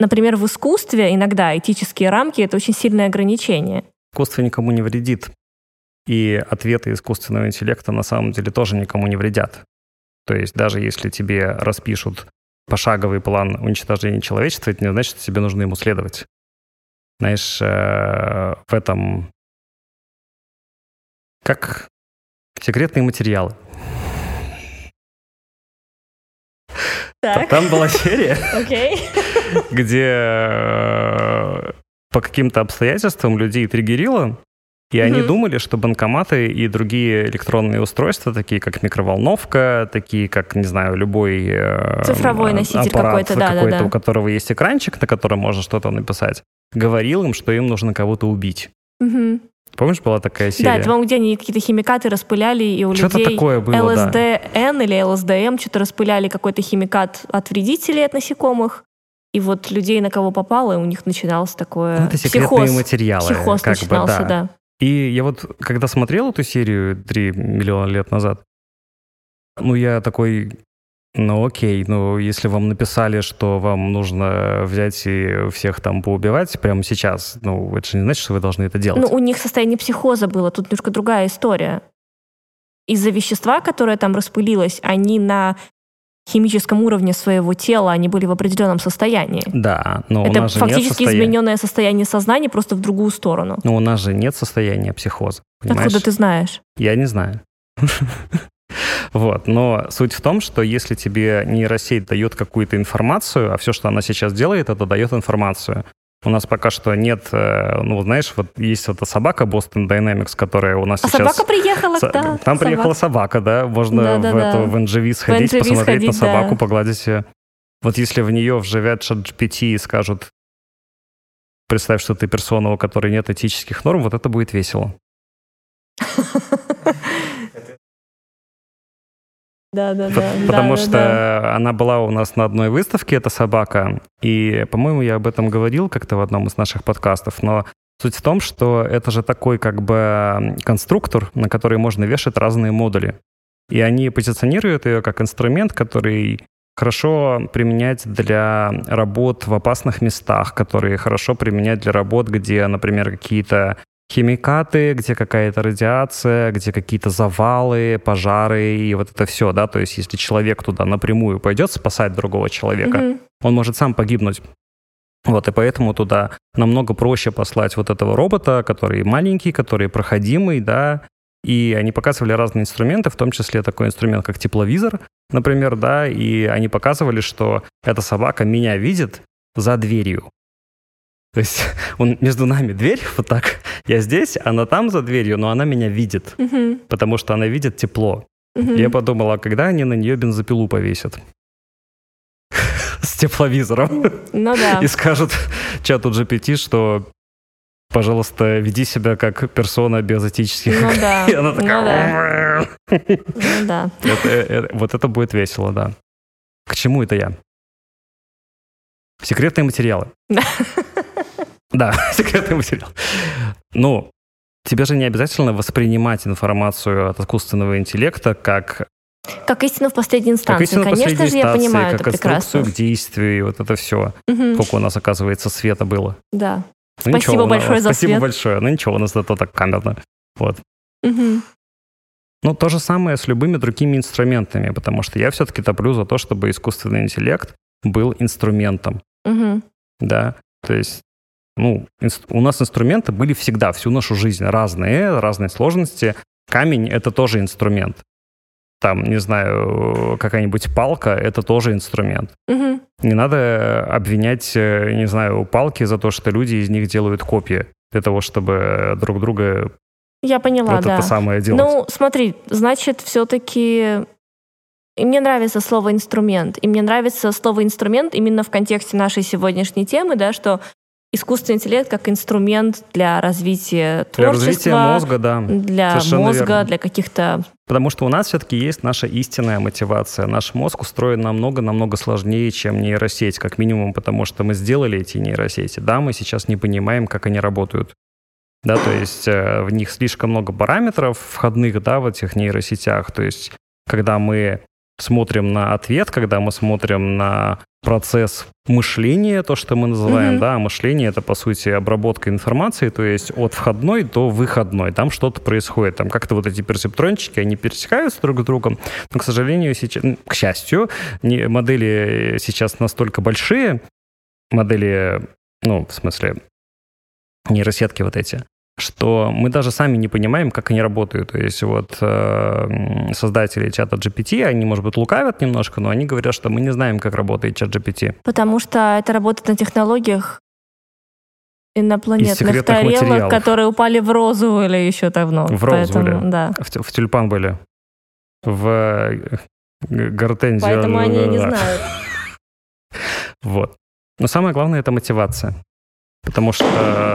например, в искусстве иногда этические рамки — это очень сильное ограничение. Искусство никому не вредит. И ответы искусственного интеллекта на самом деле тоже никому не вредят. То есть даже если тебе распишут пошаговый план уничтожения человечества, это не значит, что тебе нужно ему следовать. Знаешь, э, в этом как секретные материалы. Так. Там была серия, где э, по каким-то обстоятельствам людей триггерило, и они Мгм. думали, что банкоматы и другие электронные устройства, такие как микроволновка, такие как, не знаю, любой э, Цифровой а- носитель какой-то, да, да, какой-то, да. у которого есть экранчик, на котором можно что-то написать, говорил им, что им нужно кого-то убить. Мгм. Помнишь, была такая Да, серия? это, по-моему, где они какие-то химикаты распыляли, и у Что-то людей такое было, да. ЛСДН или ЛСДМ что-то распыляли какой-то химикат от вредителей, от насекомых. И вот людей, на кого попало, и у них начинался такое... Ну, это секретные психоз. материалы. Психоз как бы, начинался, да. да. И я вот, когда смотрел эту серию 3 миллиона лет назад, ну, я такой, ну, окей, ну, если вам написали, что вам нужно взять и всех там поубивать прямо сейчас, ну, это же не значит, что вы должны это делать. Ну, у них состояние психоза было, тут немножко другая история. Из-за вещества, которое там распылилось, они на химическом уровне своего тела, они были в определенном состоянии. да, но у Это нас же нет фактически состояния. измененное состояние сознания просто в другую сторону. Но у нас же нет состояния психоза, понимаешь? Откуда ты знаешь? Я не знаю. Вот, но суть в том, что если тебе нейросеть дает какую-то информацию, а все, что она сейчас делает, это дает информацию. У нас пока что нет, э, ну, знаешь, вот есть вот эта собака Boston Dynamics, которая у нас А сейчас... собака приехала, Со- да. Там приехала собака, да, можно в, Да-да-да. эту, в NGV сходить, NGV посмотреть на сходить, собаку, да. погладить ее. Вот если в нее вживят GPT и скажут, представь, что ты персона, у которой нет этических норм, вот это будет весело. Да, да, да. Потому да, что да. она была у нас на одной выставке, эта собака, и, по-моему, я об этом говорил как-то в одном из наших подкастов, но суть в том, что это же такой как бы конструктор, на который можно вешать разные модули. И они позиционируют ее как инструмент, который хорошо применять для работ в опасных местах, которые хорошо применять для работ, где, например, какие-то химикаты, где какая-то радиация, где какие-то завалы, пожары и вот это все, да, то есть если человек туда напрямую пойдет спасать другого человека, Мгм. он может сам погибнуть. Вот, и поэтому туда намного проще послать вот этого робота, который маленький, который проходимый, да, и они показывали разные инструменты, в том числе такой инструмент, как тепловизор, например, да, и они показывали, что эта собака меня видит за дверью. То есть он между нами дверь, вот так, я здесь, она там за дверью, но она меня видит, Мгм. потому что она видит тепло. Мгм. Я подумал, а когда они на нее бензопилу повесят? С тепловизором. Ну да. И скажут чату GPT, что пожалуйста, веди себя как персона без этических. Ну да. И она Ну такая... Ну да. Это- э, э, Вот это будет весело, да. К чему это я? Секретные материалы. Да. Секретный материал. Ну, тебе же не обязательно воспринимать информацию от искусственного интеллекта как, Как истина в последней как инстанции. истину Конечно последней же, я инстанции, понимаю как это прекрасно. к действию, и вот это все. Мгм. Сколько у нас, оказывается, света было. Да. Ну, Спасибо ничего, у нас- большое за Спасибо свет. большое. Ну ничего, у нас зато так камерно. Вот. Мгм. Ну, то же самое с любыми другими инструментами, потому что я все-таки топлю за то, чтобы искусственный интеллект был инструментом, Мгм. да. То есть, ну, у нас инструменты были всегда, всю нашу жизнь, разные, разные сложности. Камень — это тоже инструмент. Там, не знаю, какая-нибудь палка — это тоже инструмент. Мгм. Не надо обвинять, э, не знаю, палки за то, что люди из них делают копии для того, чтобы друг друга Я поняла, вот да. это самое делать. Ну, смотри, значит, все-таки и мне нравится слово инструмент, и мне нравится слово инструмент именно в контексте нашей сегодняшней темы, да, что искусственный интеллект как инструмент для развития для творчества, развития мозга, да. для Совершенно мозга, верно. для каких-то Потому что у нас все-таки есть наша истинная мотивация. Наш мозг устроен намного-намного сложнее, чем нейросеть, как минимум, потому что мы сделали эти нейросети. Да, мы сейчас не понимаем, как они работают. Да, то есть э, в них слишком много параметров входных, да, в этих нейросетях. То есть когда мы смотрим на ответ, когда мы смотрим на процесс мышления, то, что мы называем, Мгм. да, мышление это, по сути, обработка информации, то есть от входной до выходной, там что-то происходит, там как-то вот эти персептрончики, они пересекаются друг с другом, но, к сожалению, сейчас, к счастью, не- модели сейчас настолько большие, модели, ну, в смысле, нейросетки вот эти, что мы даже сами не понимаем, как они работают. То есть вот э, создатели чата GPT, они, может быть, лукавят немножко, но они говорят, что мы не знаем, как работает чат GPT. Потому что это работает на технологиях Инопланетных тарелок, материалов. которые упали в розу или еще давно. В розу Поэтому. Да. В, в тюльпан были. В э, гортензию. Поэтому они не да. знают. Вот. Но самое главное — это мотивация. Потому что,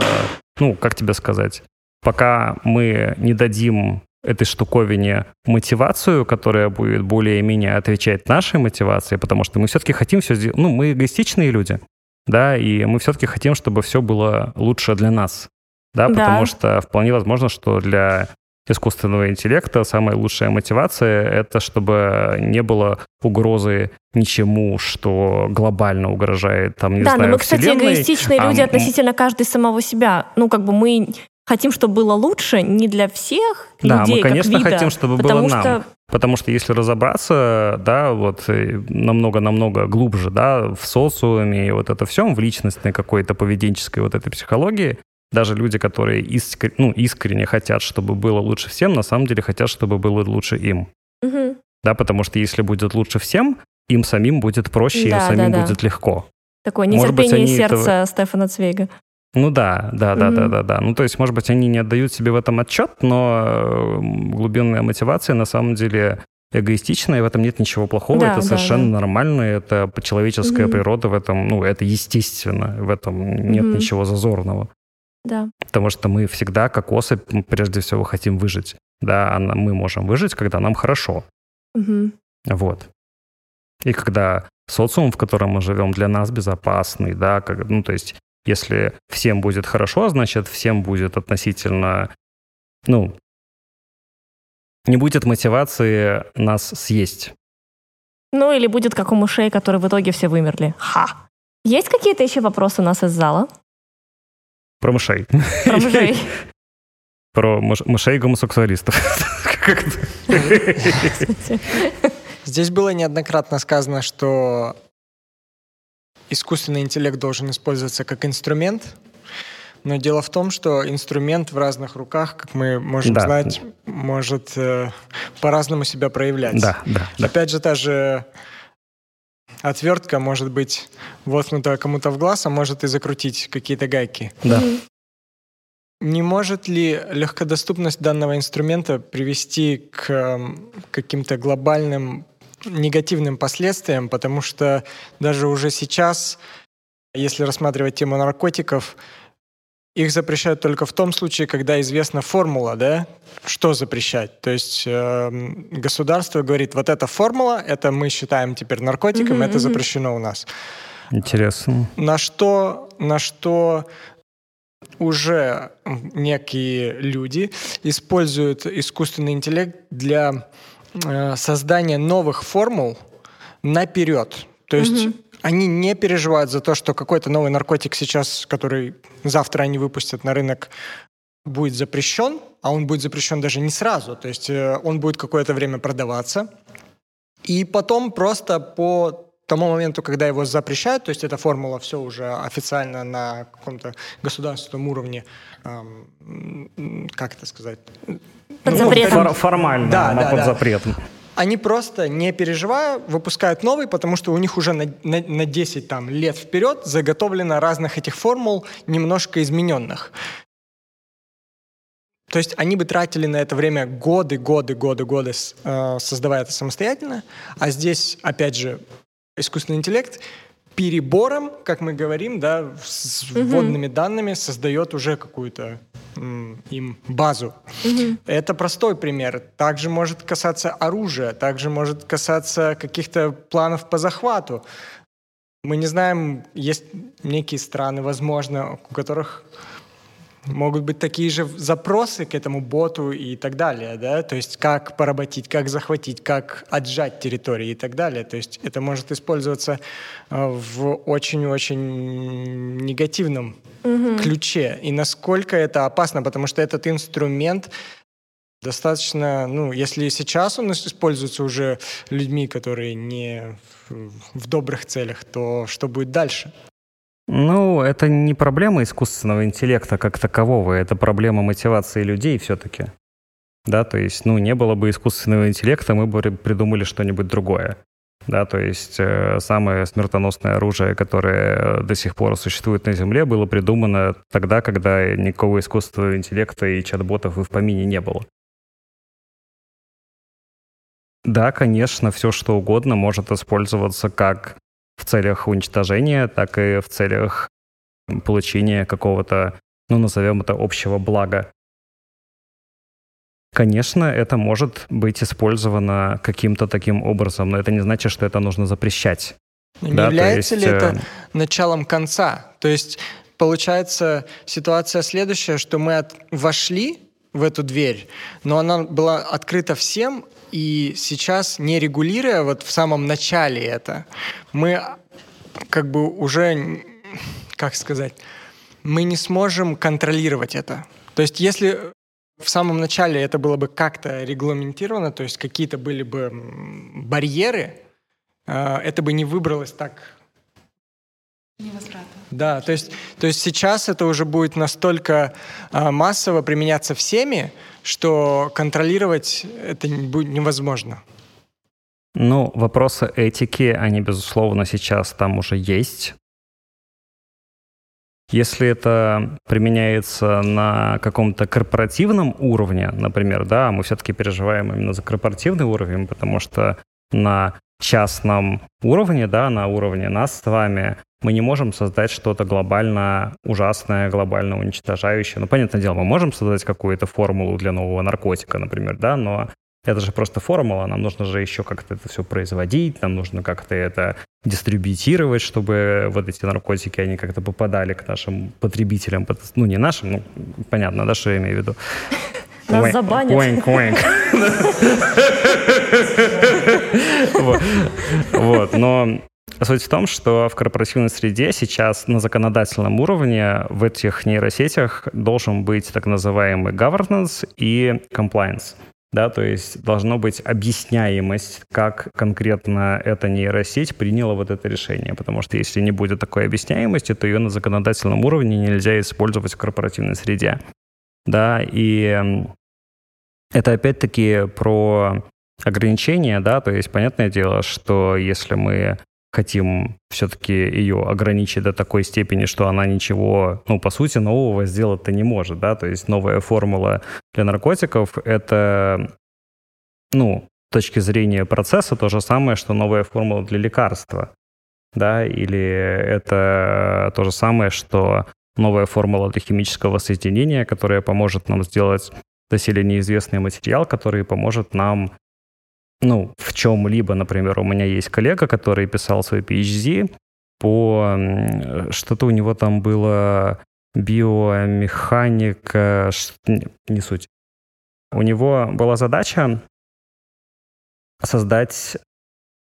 ну, как тебе сказать, пока мы не дадим этой штуковине мотивацию, которая будет более-менее отвечать нашей мотивации, потому что мы все-таки хотим все сделать... Ну, мы эгоистичные люди, да, и мы все-таки хотим, чтобы все было лучше для нас, да, Да. потому что вполне возможно, что для искусственного интеллекта самая лучшая мотивация — это чтобы не было угрозы ничему, что глобально угрожает, там, не да, знаю, но мы, кстати, Вселенной. эгоистичные а люди относительно каждый самого себя. Ну, как бы мы хотим, чтобы было лучше не для всех Да, людей, мы, конечно, как вида, хотим, чтобы было нам. что Потому что если разобраться, да, вот э, намного-намного глубже, да, в социуме и вот это все, в личностной какой-то поведенческой вот этой психологии, даже люди, которые искр- ну, искренне хотят, чтобы было лучше всем, на самом деле хотят, чтобы было лучше им. Мгм. Да, потому что если будет лучше всем, им самим будет проще, им Да, самим да, да. будет легко. такое Может быть, нетерпение они этого- сердца Стефана Цвейга. Ну да, да, да, да, Мгм. да, да. Ну то есть, может быть, они не отдают себе в этом отчет, но глубинная мотивация на самом деле эгоистичная, и в этом нет ничего плохого, Да, это да, совершенно да. нормально, это человеческая Мгм. природа в этом, ну это естественно, в этом нет Мгм. ничего зазорного. Да. Потому что мы всегда, как особь, прежде всего хотим выжить. Да, а мы можем выжить, когда нам хорошо. Мгм. Вот. И когда социум, в котором мы живем, для нас безопасный, да, как, ну, то есть, если всем будет хорошо, значит, всем будет относительно, ну, не будет мотивации нас съесть. Ну, или будет как у мышей, которые в итоге все вымерли. Ха! Есть какие-то еще вопросы у нас из зала Про мышей. про мышей? Про мыш- мышей гомосексуалистов. Как это? Здесь было неоднократно сказано, что искусственный интеллект должен использоваться как инструмент, но дело в том, что инструмент в разных руках, как мы можем Да. знать, может э, по-разному себя проявлять. Да, да, да. Опять же, та же отвертка может быть воткнута кому-то в глаз, а может и закрутить какие-то гайки. Да. Не может ли легкодоступность данного инструмента привести к эм, каким-то глобальным негативным последствиям, потому что даже уже сейчас, если рассматривать тему наркотиков, их запрещают только в том случае, когда известна формула, да, что запрещать. То есть эм, государство говорит, вот эта формула, это мы считаем теперь наркотиком, Мгм, это запрещено у нас. Интересно. На что, на что уже некие люди используют искусственный интеллект для э, создания новых формул наперед. То есть Мгм. Они не переживают за то, что какой-то новый наркотик сейчас, который завтра они выпустят на рынок, будет запрещен, а он будет запрещен даже не сразу. То есть э, он будет какое-то время продаваться. И потом просто по тому моменту, когда его запрещают, то есть эта формула все уже официально на каком-то государственном уровне, эм, как это сказать? Под Ну, запретом. Фор- Формально, Да, она да, под да. запретом. Они просто, не переживая, выпускают новый, потому что у них уже на, на- на 10 там, лет вперед заготовлено разных этих формул, немножко измененных. То есть они бы тратили на это время годы, годы, годы, годы, э, создавая это самостоятельно. А здесь, опять же, искусственный интеллект перебором, как мы говорим, да, с Мгм. вводными данными создает уже какую-то им базу. Мгм. Это простой пример. Также может касаться оружия, также может касаться каких-то планов по захвату. Мы не знаем, есть некие страны, возможно, у которых могут быть такие же запросы к этому боту и так далее, да, то есть как поработить, как захватить, как отжать территории и так далее. То есть это может использоваться э, в очень-очень негативном Мгм. ключе. И насколько это опасно, потому что этот инструмент достаточно, ну, если сейчас он используется уже людьми, которые не в добрых целях, то что будет дальше? Ну, это не проблема искусственного интеллекта как такового, это проблема мотивации людей все-таки. Да, то есть, ну, не было бы искусственного интеллекта, мы бы ри- придумали что-нибудь другое. Да, то есть э, самое смертоносное оружие, которое до сих пор существует на Земле, было придумано тогда, когда никакого искусственного интеллекта и чат-ботов и в помине не было. Да, конечно, все что угодно может использоваться как в целях уничтожения, так и в целях получения какого-то, ну, назовем это, общего блага. Конечно, это может быть использовано каким-то таким образом, но это не значит, что это нужно запрещать. Не да, является есть, ли это э, началом конца? То есть получается ситуация следующая, что мы от... вошли в эту дверь, но она была открыта всем, и сейчас, не регулируя вот в самом начале это, мы как бы уже, как сказать, мы не сможем контролировать это. То есть если в самом начале это было бы как-то регламентировано, то есть какие-то были бы барьеры, э, это бы не выбралось так Невозврата. Да, то есть, то есть сейчас это уже будет настолько а, массово применяться всеми, что контролировать это будет невозможно. Ну, вопросы этики, они, безусловно, сейчас там уже есть. Если это применяется на каком-то корпоративном уровне, например, да, мы все-таки переживаем именно за корпоративный уровень, потому что на частном уровне, да, на уровне нас с вами, мы не можем создать что-то глобально ужасное, глобально уничтожающее. Ну, понятное дело, мы можем создать какую-то формулу для нового наркотика, например, да, но это же просто формула, нам нужно же еще как-то это все производить, нам нужно как-то это дистрибьютировать, чтобы вот эти наркотики, они как-то попадали к нашим потребителям, ну, не нашим, ну, понятно, да, что я имею в виду. Нас забанят. Уэнк, уэнк. Вот, но Суть в том, что в корпоративной среде сейчас на законодательном уровне в этих нейросетях должен быть так называемый governance и compliance. Да, то есть должно быть объясняемость, как конкретно эта нейросеть приняла вот это решение. Потому что если не будет такой объясняемости, то ее на законодательном уровне нельзя использовать в корпоративной среде. Да, и это опять-таки про ограничения, да, то есть понятное дело, что если мы хотим все-таки ее ограничить до такой степени, что она ничего, ну, по сути, нового сделать-то не может, да, то есть новая формула для наркотиков — это, ну, с точки зрения процесса то же самое, что новая формула для лекарства, да, или это то же самое, что новая формула для химического соединения, которая поможет нам сделать доселе неизвестный материал, который поможет нам ну, в чем-либо, например, у меня есть коллега, который писал свой PhD по... Что-то у него там было биомеханика... Не суть. У него была задача создать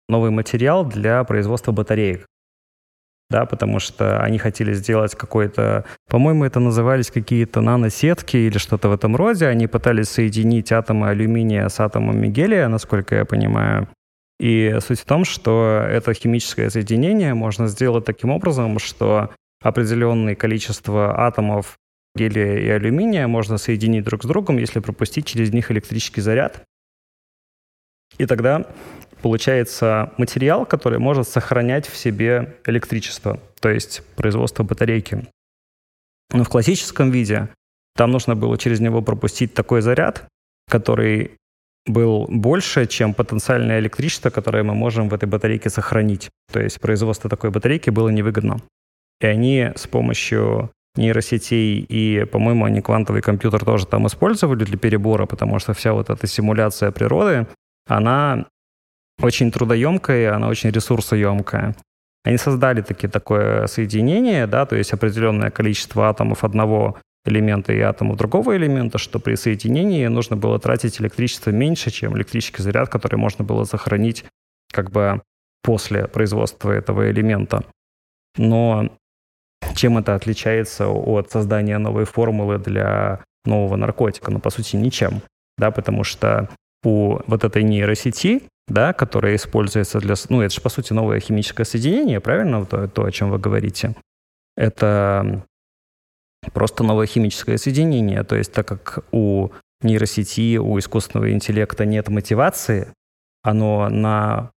новый материал для производства батареек да, потому что они хотели сделать какой-то, по-моему, это назывались какие-то наносетки или что-то в этом роде. Они пытались соединить атомы алюминия с атомами гелия, насколько я понимаю. И суть в том, что это химическое соединение можно сделать таким образом, что определенное количество атомов гелия и алюминия можно соединить друг с другом, если пропустить через них электрический заряд. И тогда получается материал, который может сохранять в себе электричество, то есть производство батарейки. Но в классическом виде там нужно было через него пропустить такой заряд, который был больше, чем потенциальное электричество, которое мы можем в этой батарейке сохранить. То есть производство такой батарейки было невыгодно. И они с помощью нейросетей и, по-моему, они квантовый компьютер тоже там использовали для перебора, потому что вся вот эта симуляция природы, она очень трудоемкая, она очень ресурсоемкая. Они создали таки такое соединение, да, то есть определенное количество атомов одного элемента и атомов другого элемента, что при соединении нужно было тратить электричество меньше, чем электрический заряд, который можно было сохранить как бы после производства этого элемента. Но чем это отличается от создания новой формулы для нового наркотика? Ну, по сути, ничем, да, потому что у вот этой нейросети да, которое используется для... Ну, это же, по сути, новое химическое соединение, правильно, то, то о чем вы говорите? Это просто новое химическое соединение. То есть так как у нейросети, у искусственного интеллекта нет мотивации, оно на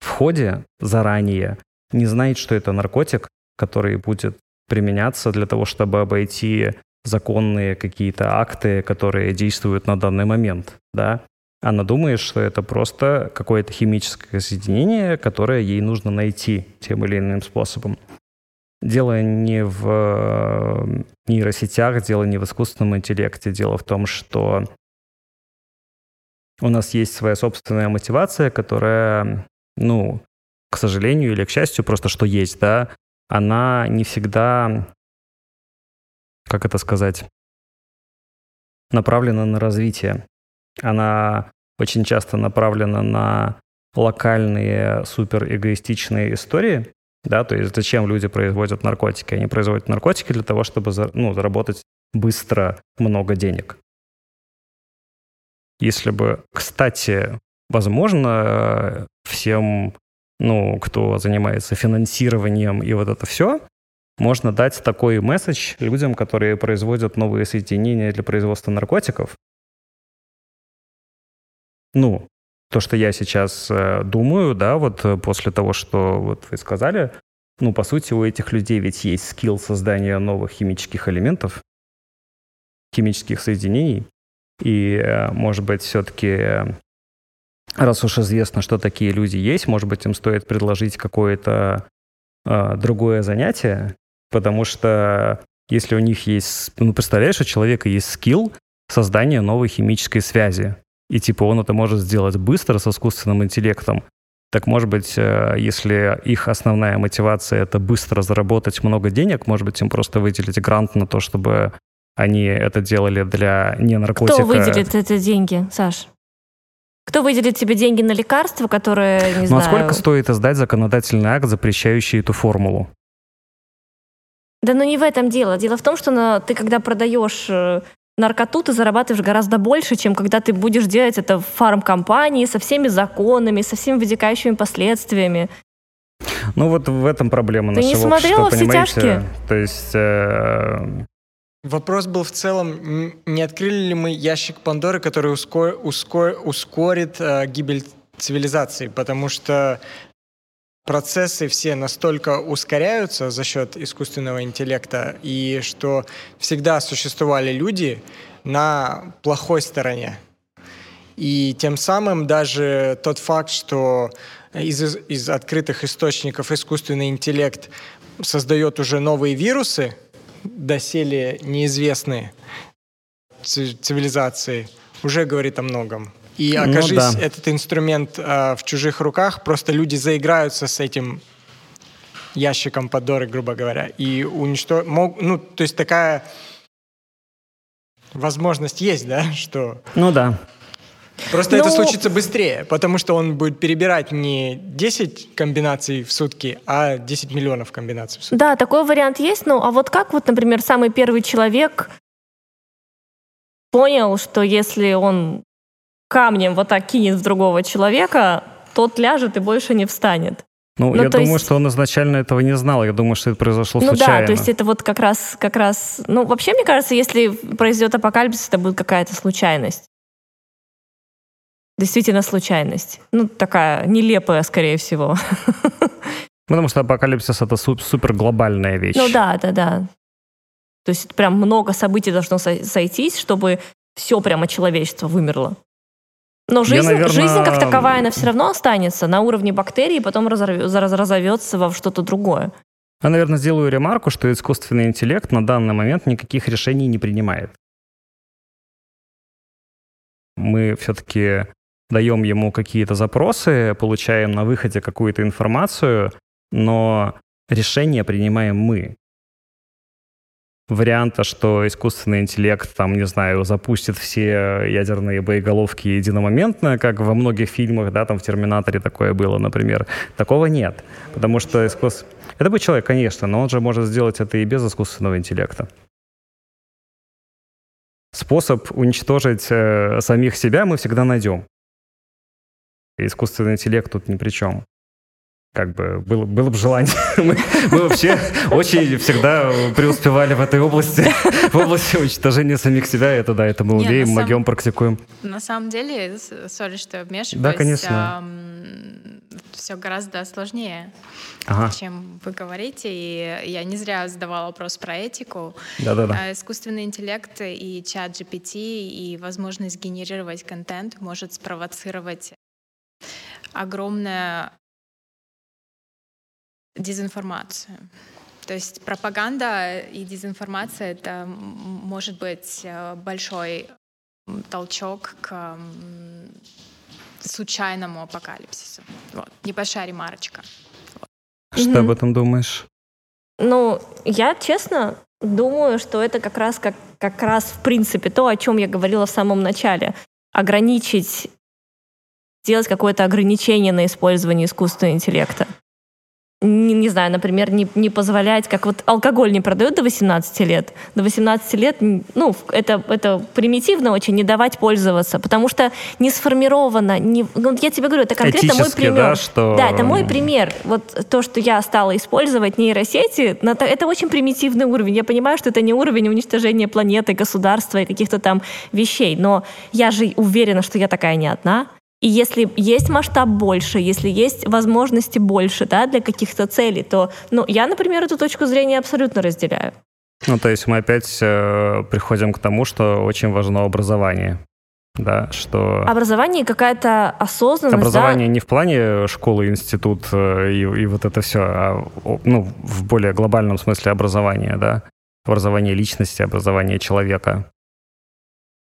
в ходе заранее не знает, что это наркотик, который будет применяться для того, чтобы обойти законные какие-то акты, которые действуют на данный момент, да, она думает, что это просто какое-то химическое соединение, которое ей нужно найти тем или иным способом. Дело не в э, нейросетях, дело не в искусственном интеллекте. Дело в том, что у нас есть своя собственная мотивация, которая, ну, к сожалению или к счастью, просто что есть, да, она не всегда, как это сказать, направлена на развитие. Она очень часто направлена на локальные суперэгоистичные истории, да, то есть зачем люди производят наркотики? Они производят наркотики для того, чтобы ну, заработать быстро много Если бы, кстати, возможно, всем, ну, кто занимается финансированием и вот это все, можно дать такой месседж людям, которые производят новые соединения для производства наркотиков. Ну, то, что я сейчас э, думаю, да, вот э, после того, что вот вы сказали, ну, по сути, у этих людей ведь есть скилл создания новых химических элементов, химических соединений. И, э, может быть, все-таки, раз уж известно, что такие люди есть, может быть, им стоит предложить какое-то э, другое занятие, потому что если у них есть, ну, представляешь, у человека есть скилл создания новой химической связи, и типа он это может сделать быстро с искусственным интеллектом, так может быть, э, если их основная мотивация — это быстро заработать много денег, может быть, им просто выделить грант на то, чтобы они это делали для не наркотика. Кто выделит эти деньги, Саш? Кто выделит тебе деньги на лекарства, которые, не ну, знаю... а сколько стоит издать законодательный акт, запрещающий эту формулу? Да ну не в этом дело. Дело в том, что на, ты когда продаешь э, наркоту ты зарабатываешь гораздо больше, чем когда ты будешь делать это в фармкомпании со всеми законами, со всеми вытекающими последствиями. Ну вот в этом проблема ты нашего не смотрела общества, все тяжкие? То есть... Э... Вопрос был в целом, не открыли ли мы ящик Пандоры, который ускор, ускор, ускорит э, гибель цивилизации, потому что процессы все настолько ускоряются за счет искусственного интеллекта, и что всегда существовали люди на плохой стороне. И тем самым даже тот факт, что из, из открытых источников искусственный интеллект создает уже новые вирусы, доселе неизвестные цивилизации, уже говорит о многом. И ну окажись ну, да. этот инструмент э, в чужих руках, просто люди заиграются с этим ящиком Подоры, грубо говоря, и уничтожить... Ну, то есть такая возможность есть, да, что... Ну да. Просто ну... это случится быстрее, потому что он будет перебирать не 10 комбинаций в сутки, а 10 миллионов комбинаций в сутки. Да, такой вариант есть. Ну, а вот как вот, например, самый первый человек понял, что если он камнем вот так кинет в другого человека, тот ляжет и больше не встанет. Ну, ну я думаю, есть... что он изначально этого не знал. Я думаю, что это произошло ну, случайно. Ну да, то есть это вот как раз, как раз... Ну, вообще, мне кажется, если произойдет апокалипсис, это будет какая-то случайность. Действительно случайность. Ну, такая нелепая, скорее всего. Потому что апокалипсис — это супер глобальная вещь. Ну да, да, да. То есть прям много событий должно сойтись, чтобы все прямо человечество вымерло. Но жизнь, Я, наверное... жизнь как таковая, она все равно останется на уровне бактерий, потом разовьется во что-то другое. Я, наверное, сделаю ремарку, что искусственный интеллект на данный момент никаких решений не принимает. Мы все-таки даем ему какие-то запросы, получаем на выходе какую-то информацию, но решение принимаем мы варианта, что искусственный интеллект, там, не знаю, запустит все ядерные боеголовки единомоментно, как во многих фильмах, да, там в «Терминаторе» такое было, например. Такого нет, потому что искус... Это будет человек, конечно, но он же может сделать это и без искусственного интеллекта. Способ уничтожить э, самих себя мы всегда найдем. Искусственный интеллект тут ни при чем как бы было, было бы желание. мы, мы вообще очень всегда преуспевали в этой области, в области уничтожения самих себя. Это да, это мы умеем, Нет, могем, практикуем. На самом деле, сори, что вмешиваюсь. Да, конечно. все гораздо сложнее, Ага. чем вы говорите. И я не зря задавала вопрос про этику. Да-да-да. А, Искусственный интеллект и чат GPT и возможность генерировать контент может спровоцировать огромную дезинформацию. То есть пропаганда и дезинформация — это может быть э, большой толчок к случайному апокалипсису. Вот. Небольшая ремарочка. Что ты об этом думаешь? Ну, я честно думаю, что это как раз, как, как раз в принципе то, о чем я говорила в самом начале. Ограничить, сделать какое-то ограничение на использование искусственного интеллекта. Не, не знаю, например, не, не позволять, как вот алкоголь не продают до 18 лет. До 18 лет, ну, это, это примитивно очень, не давать пользоваться, потому что не сформировано, не, ну, я тебе говорю, это конкретно мой пример. да, что- Да, это мой пример. Вот то, что я стала использовать нейросети, это очень примитивный уровень. Я понимаю, что это не уровень уничтожения планеты, государства и каких-то там вещей, но я же уверена, что я такая не одна. И если есть масштаб больше, если есть возможности больше да, для каких-то целей, то ну, я, например, эту точку зрения абсолютно разделяю. Ну, то есть мы опять э, приходим к тому, что очень важно образование. Да, что Образование какая-то осознанность. образование да, не в плане школы, институт э, и, и вот это все, а ну, в более глобальном смысле образования, да. Образование личности, образование человека.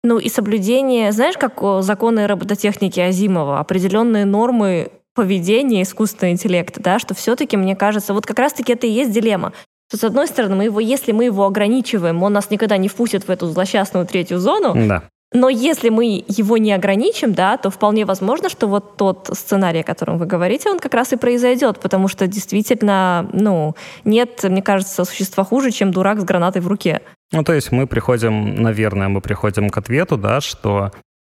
Ну и соблюдение, знаешь, как законы робототехники Азимова, определенные нормы поведения искусственного интеллекта, да, что все-таки, мне кажется, вот как раз-таки это и есть дилемма. Что, с одной стороны, мы его, если мы его ограничиваем, он нас никогда не впустит в эту злосчастную третью зону, Да. Но если мы его не ограничим, да, то вполне возможно, что вот тот сценарий, о котором вы говорите, он как раз и произойдет, потому что действительно, ну, нет, мне кажется, существа хуже, чем дурак с гранатой в руке. Ну, то есть мы приходим, наверное, мы приходим к ответу, да, что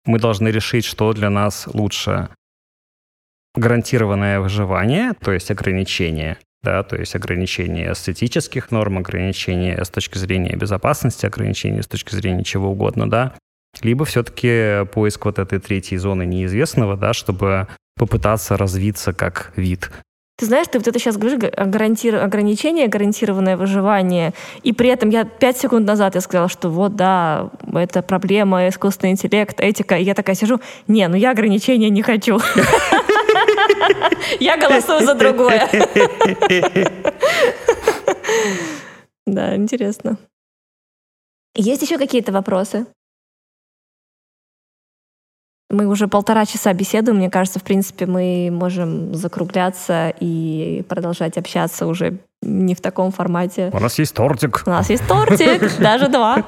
мы должны решить, что для нас лучше. Гарантированное выживание, то есть ограничение, да, то есть ограничение эстетических норм, ограничение с точки зрения безопасности, ограничение с точки зрения чего угодно, да, либо все-таки поиск вот этой третьей зоны неизвестного, да, чтобы попытаться развиться как вид. Ты знаешь, ты вот это сейчас говоришь, га- гарантир- ограничение, гарантированное выживание, и при этом я пять секунд назад я сказала, что вот, да, это проблема, искусственный интеллект, этика, и я такая сижу, не, ну я ограничения не хочу. Я голосую за другое. Да, интересно. Есть еще какие-то вопросы? Мы уже полтора часа беседуем. Мне кажется, в принципе, мы можем закругляться и продолжать общаться уже не в таком формате. У нас есть тортик. У нас есть тортик, даже два.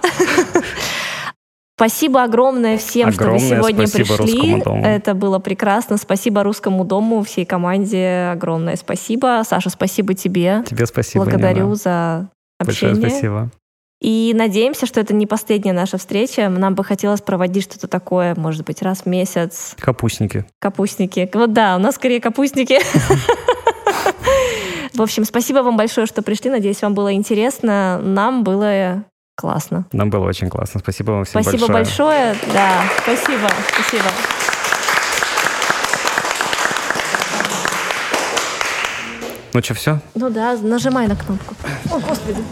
Спасибо огромное всем, Огромное что вы сегодня пришли. Это было прекрасно. Спасибо Русскому дому, всей команде. Огромное спасибо. Саша, спасибо тебе. Тебе спасибо, Благодарю Нина. за Большое общение. спасибо. И надеемся, что это не последняя наша встреча. Нам бы хотелось проводить что-то такое, может быть, раз в месяц. Капустники. Капустники. Вот да, у нас скорее капустники. В общем, спасибо вам большое, что пришли. Надеюсь, вам было интересно. Нам было классно. Нам было очень классно. Спасибо вам всем Спасибо большое. большое. Да, спасибо. Спасибо. Ну что, все? Ну да, нажимай на кнопку. О, господи.